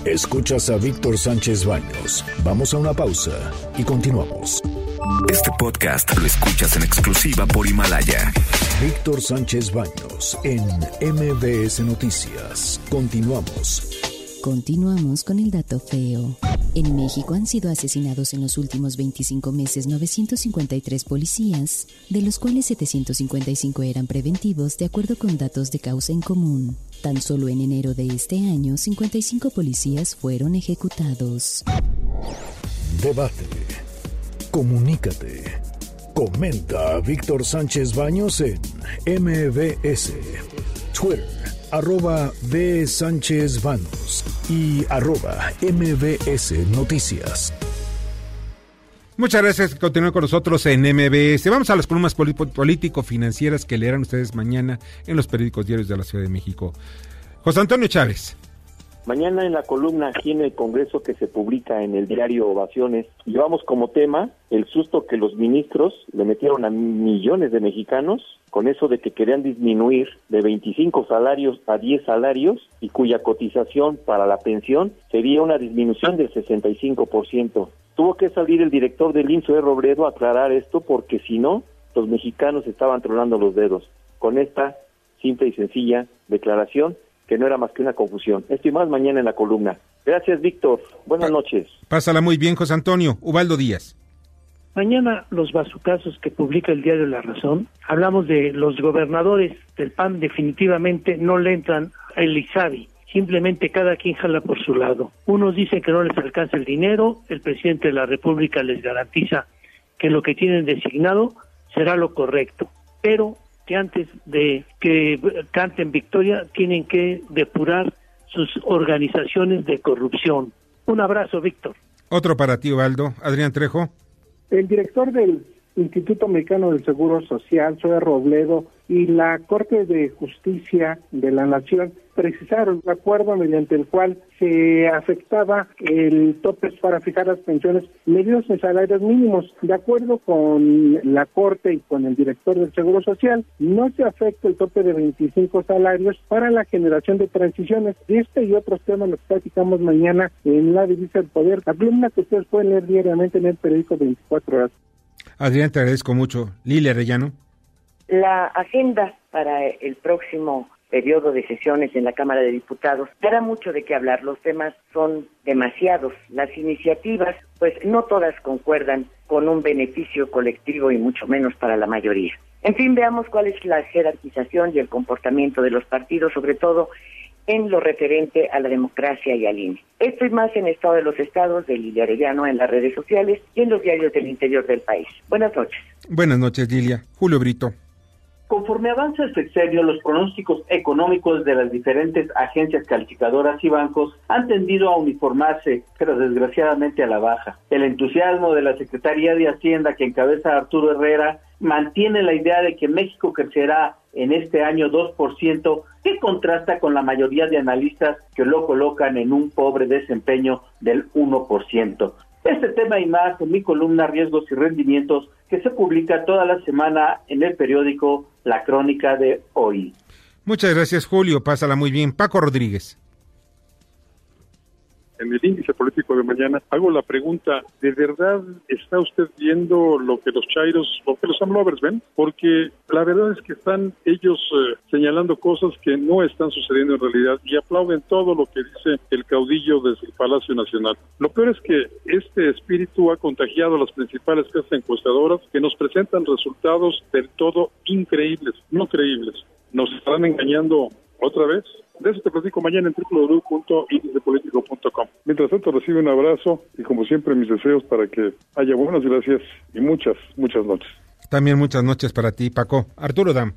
Escuchas a Víctor Sánchez Baños. Vamos a una pausa y continuamos. Este podcast lo escuchas en exclusiva por Himalaya. Víctor Sánchez Baños en MBS Noticias. Continuamos. Continuamos con el dato feo. En México han sido asesinados en los últimos 25 meses 953 policías, de los cuales 755 eran preventivos de acuerdo con datos de causa en común. Tan solo en enero de este año, 55 policías fueron ejecutados. Debate. Comunícate. Comenta a Víctor Sánchez Baños en MBS. Twitter, arroba B. Sánchez Baños y arroba MBS Noticias. Muchas gracias por continuar con nosotros en MBS. Vamos a las columnas político-financieras que leerán ustedes mañana en los periódicos diarios de la Ciudad de México. José Antonio Chávez. Mañana en la columna aquí en el Congreso que se publica en el diario Ovaciones, llevamos como tema el susto que los ministros le metieron a millones de mexicanos con eso de que querían disminuir de 25 salarios a 10 salarios y cuya cotización para la pensión sería una disminución del 65%. Tuvo que salir el director del INSO de Robledo a aclarar esto porque si no, los mexicanos estaban tronando los dedos. Con esta simple y sencilla declaración que no era más que una confusión. Esto y más mañana en la columna. Gracias, Víctor. Buenas noches. Pásala muy bien, José Antonio. Ubaldo Díaz. Mañana los bazucazos que publica el diario La Razón, hablamos de los gobernadores del PAN definitivamente no le entran el ISABI, simplemente cada quien jala por su lado. Unos dicen que no les alcanza el dinero, el presidente de la República les garantiza que lo que tienen designado será lo correcto, pero que antes de que canten victoria tienen que depurar sus organizaciones de corrupción. Un abrazo, Víctor. Otro para ti, Ubaldo. Adrián Trejo. El director del Instituto Mexicano del Seguro Social, Zoe Robledo, y la Corte de Justicia de la Nación precisaron un acuerdo mediante el cual se afectaba el tope para fijar las pensiones medidos en salarios mínimos. De acuerdo con la Corte y con el director del Seguro Social, no se afecta el tope de 25 salarios para la generación de transiciones. Este y otros temas los platicamos mañana en la Divisa del Poder, la columna que ustedes pueden leer diariamente en el periódico 24 horas. Adrián, te agradezco mucho. Lilia Arellano. La agenda para el próximo periodo de sesiones en la Cámara de Diputados dará mucho de qué hablar. Los temas son demasiados. Las iniciativas, pues no todas concuerdan con un beneficio colectivo y mucho menos para la mayoría. En fin, veamos cuál es la jerarquización y el comportamiento de los partidos, sobre todo en lo referente a la democracia y al INE. Esto y más en Estado de los Estados de Lilia Arellano en las redes sociales y en los diarios del interior del país. Buenas noches. Buenas noches, Lilia. Julio Brito. Conforme avanza el sexenio, los pronósticos económicos de las diferentes agencias calificadoras y bancos han tendido a uniformarse, pero desgraciadamente a la baja. El entusiasmo de la Secretaría de Hacienda que encabeza Arturo Herrera mantiene la idea de que México crecerá en este año 2%, que contrasta con la mayoría de analistas que lo colocan en un pobre desempeño del 1%. Este tema y más en mi columna Riesgos y Rendimientos que se publica toda la semana en el periódico La Crónica de Hoy. Muchas gracias Julio, pásala muy bien. Paco Rodríguez en el índice político de mañana, hago la pregunta, ¿de verdad está usted viendo lo que los chairos, lo que los amlovers ven? Porque la verdad es que están ellos eh, señalando cosas que no están sucediendo en realidad y aplauden todo lo que dice el caudillo desde el Palacio Nacional. Lo peor es que este espíritu ha contagiado a las principales casas encuestadoras que nos presentan resultados del todo increíbles, no creíbles. Nos están engañando otra vez. De eso te platico mañana en www.indicepolitico.com. Mientras tanto, recibe un abrazo y como siempre mis deseos para que haya buenas gracias y muchas, muchas noches. También muchas noches para ti, Paco. Arturo Dam.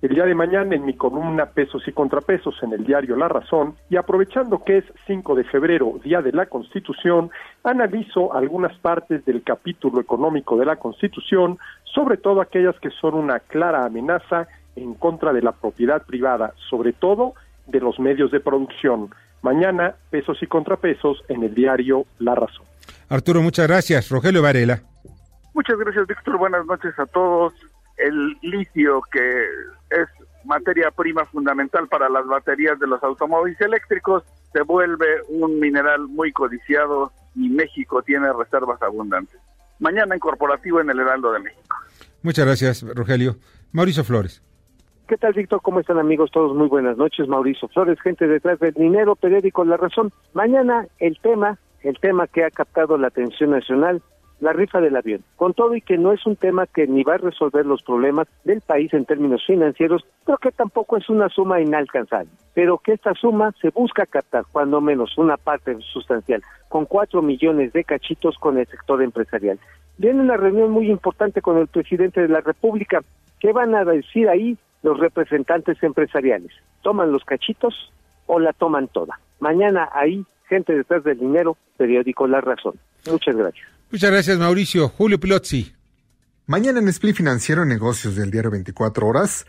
El día de mañana en mi columna Pesos y Contrapesos en el diario La Razón y aprovechando que es 5 de febrero, Día de la Constitución, analizo algunas partes del capítulo económico de la Constitución, sobre todo aquellas que son una clara amenaza en contra de la propiedad privada, sobre todo de los medios de producción. Mañana, pesos y contrapesos en el diario La Razón. Arturo, muchas gracias. Rogelio Varela. Muchas gracias, Víctor. Buenas noches a todos. El litio, que es materia prima fundamental para las baterías de los automóviles eléctricos, se vuelve un mineral muy codiciado y México tiene reservas abundantes. Mañana en corporativo en el Heraldo de México. Muchas gracias, Rogelio. Mauricio Flores. ¿Qué tal, Víctor? ¿Cómo están, amigos? Todos muy buenas noches. Mauricio Flores, gente detrás del dinero, periódico La Razón. Mañana el tema, el tema que ha captado la atención nacional, la rifa del avión. Con todo y que no es un tema que ni va a resolver los problemas del país en términos financieros, creo que tampoco es una suma inalcanzable. Pero que esta suma se busca captar, cuando menos una parte sustancial, con cuatro millones de cachitos con el sector empresarial. Viene una reunión muy importante con el presidente de la República. ¿Qué van a decir ahí? Los representantes empresariales. ¿Toman los cachitos o la toman toda? Mañana ahí, gente detrás del dinero, periódico La Razón. Muchas gracias. Muchas gracias, Mauricio. Julio Pilotzi. Mañana en Split Financiero Negocios del Diario 24 Horas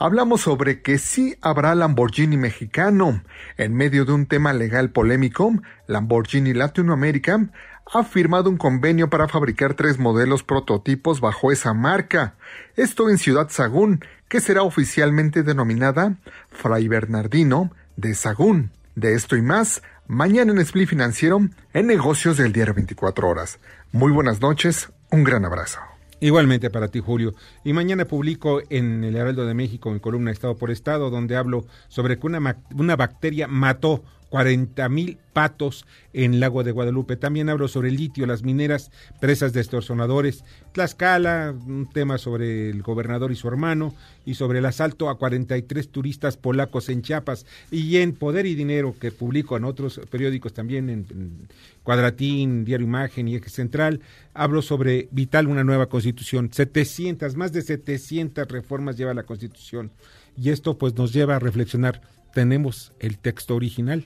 hablamos sobre que sí habrá Lamborghini mexicano. En medio de un tema legal polémico, Lamborghini Latinoamérica ha firmado un convenio para fabricar tres modelos prototipos bajo esa marca. Esto en Ciudad Sagún, que será oficialmente denominada Fray Bernardino de Sagún. De esto y más, mañana en Split Financiero, en Negocios del Diario 24 Horas. Muy buenas noches, un gran abrazo. Igualmente para ti, Julio. Y mañana publico en el Heraldo de México, en columna Estado por Estado, donde hablo sobre que una, una bacteria mató 40 mil patos en Lago de Guadalupe. También hablo sobre el litio, las mineras presas de extorsionadores, Tlaxcala, un tema sobre el gobernador y su hermano, y sobre el asalto a 43 turistas polacos en Chiapas. Y en Poder y Dinero, que publico en otros periódicos también, en, Cuadratín, Diario Imagen y Eje Central, hablo sobre Vital, una nueva constitución. 700, más de 700 reformas lleva la constitución. Y esto pues nos lleva a reflexionar. ¿Tenemos el texto original?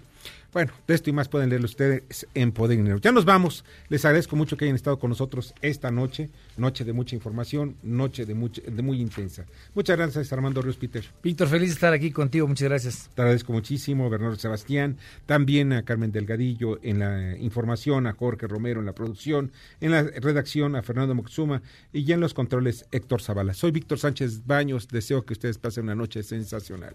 Bueno, de esto y más pueden leerlo ustedes en Poder Dinero. Ya nos vamos. Les agradezco mucho que hayan estado con nosotros esta noche. Noche de mucha información, noche de, mucha, de muy intensa. Muchas gracias, Armando Ríos Peter. Víctor, feliz de estar aquí contigo. Muchas gracias. Te agradezco muchísimo, Bernardo Sebastián. También a Carmen Delgadillo en la información, a Jorge Romero en la producción, en la redacción, a Fernando Moxuma y ya en los controles, Héctor Zavala. Soy Víctor Sánchez Baños. Deseo que ustedes pasen una noche sensacional.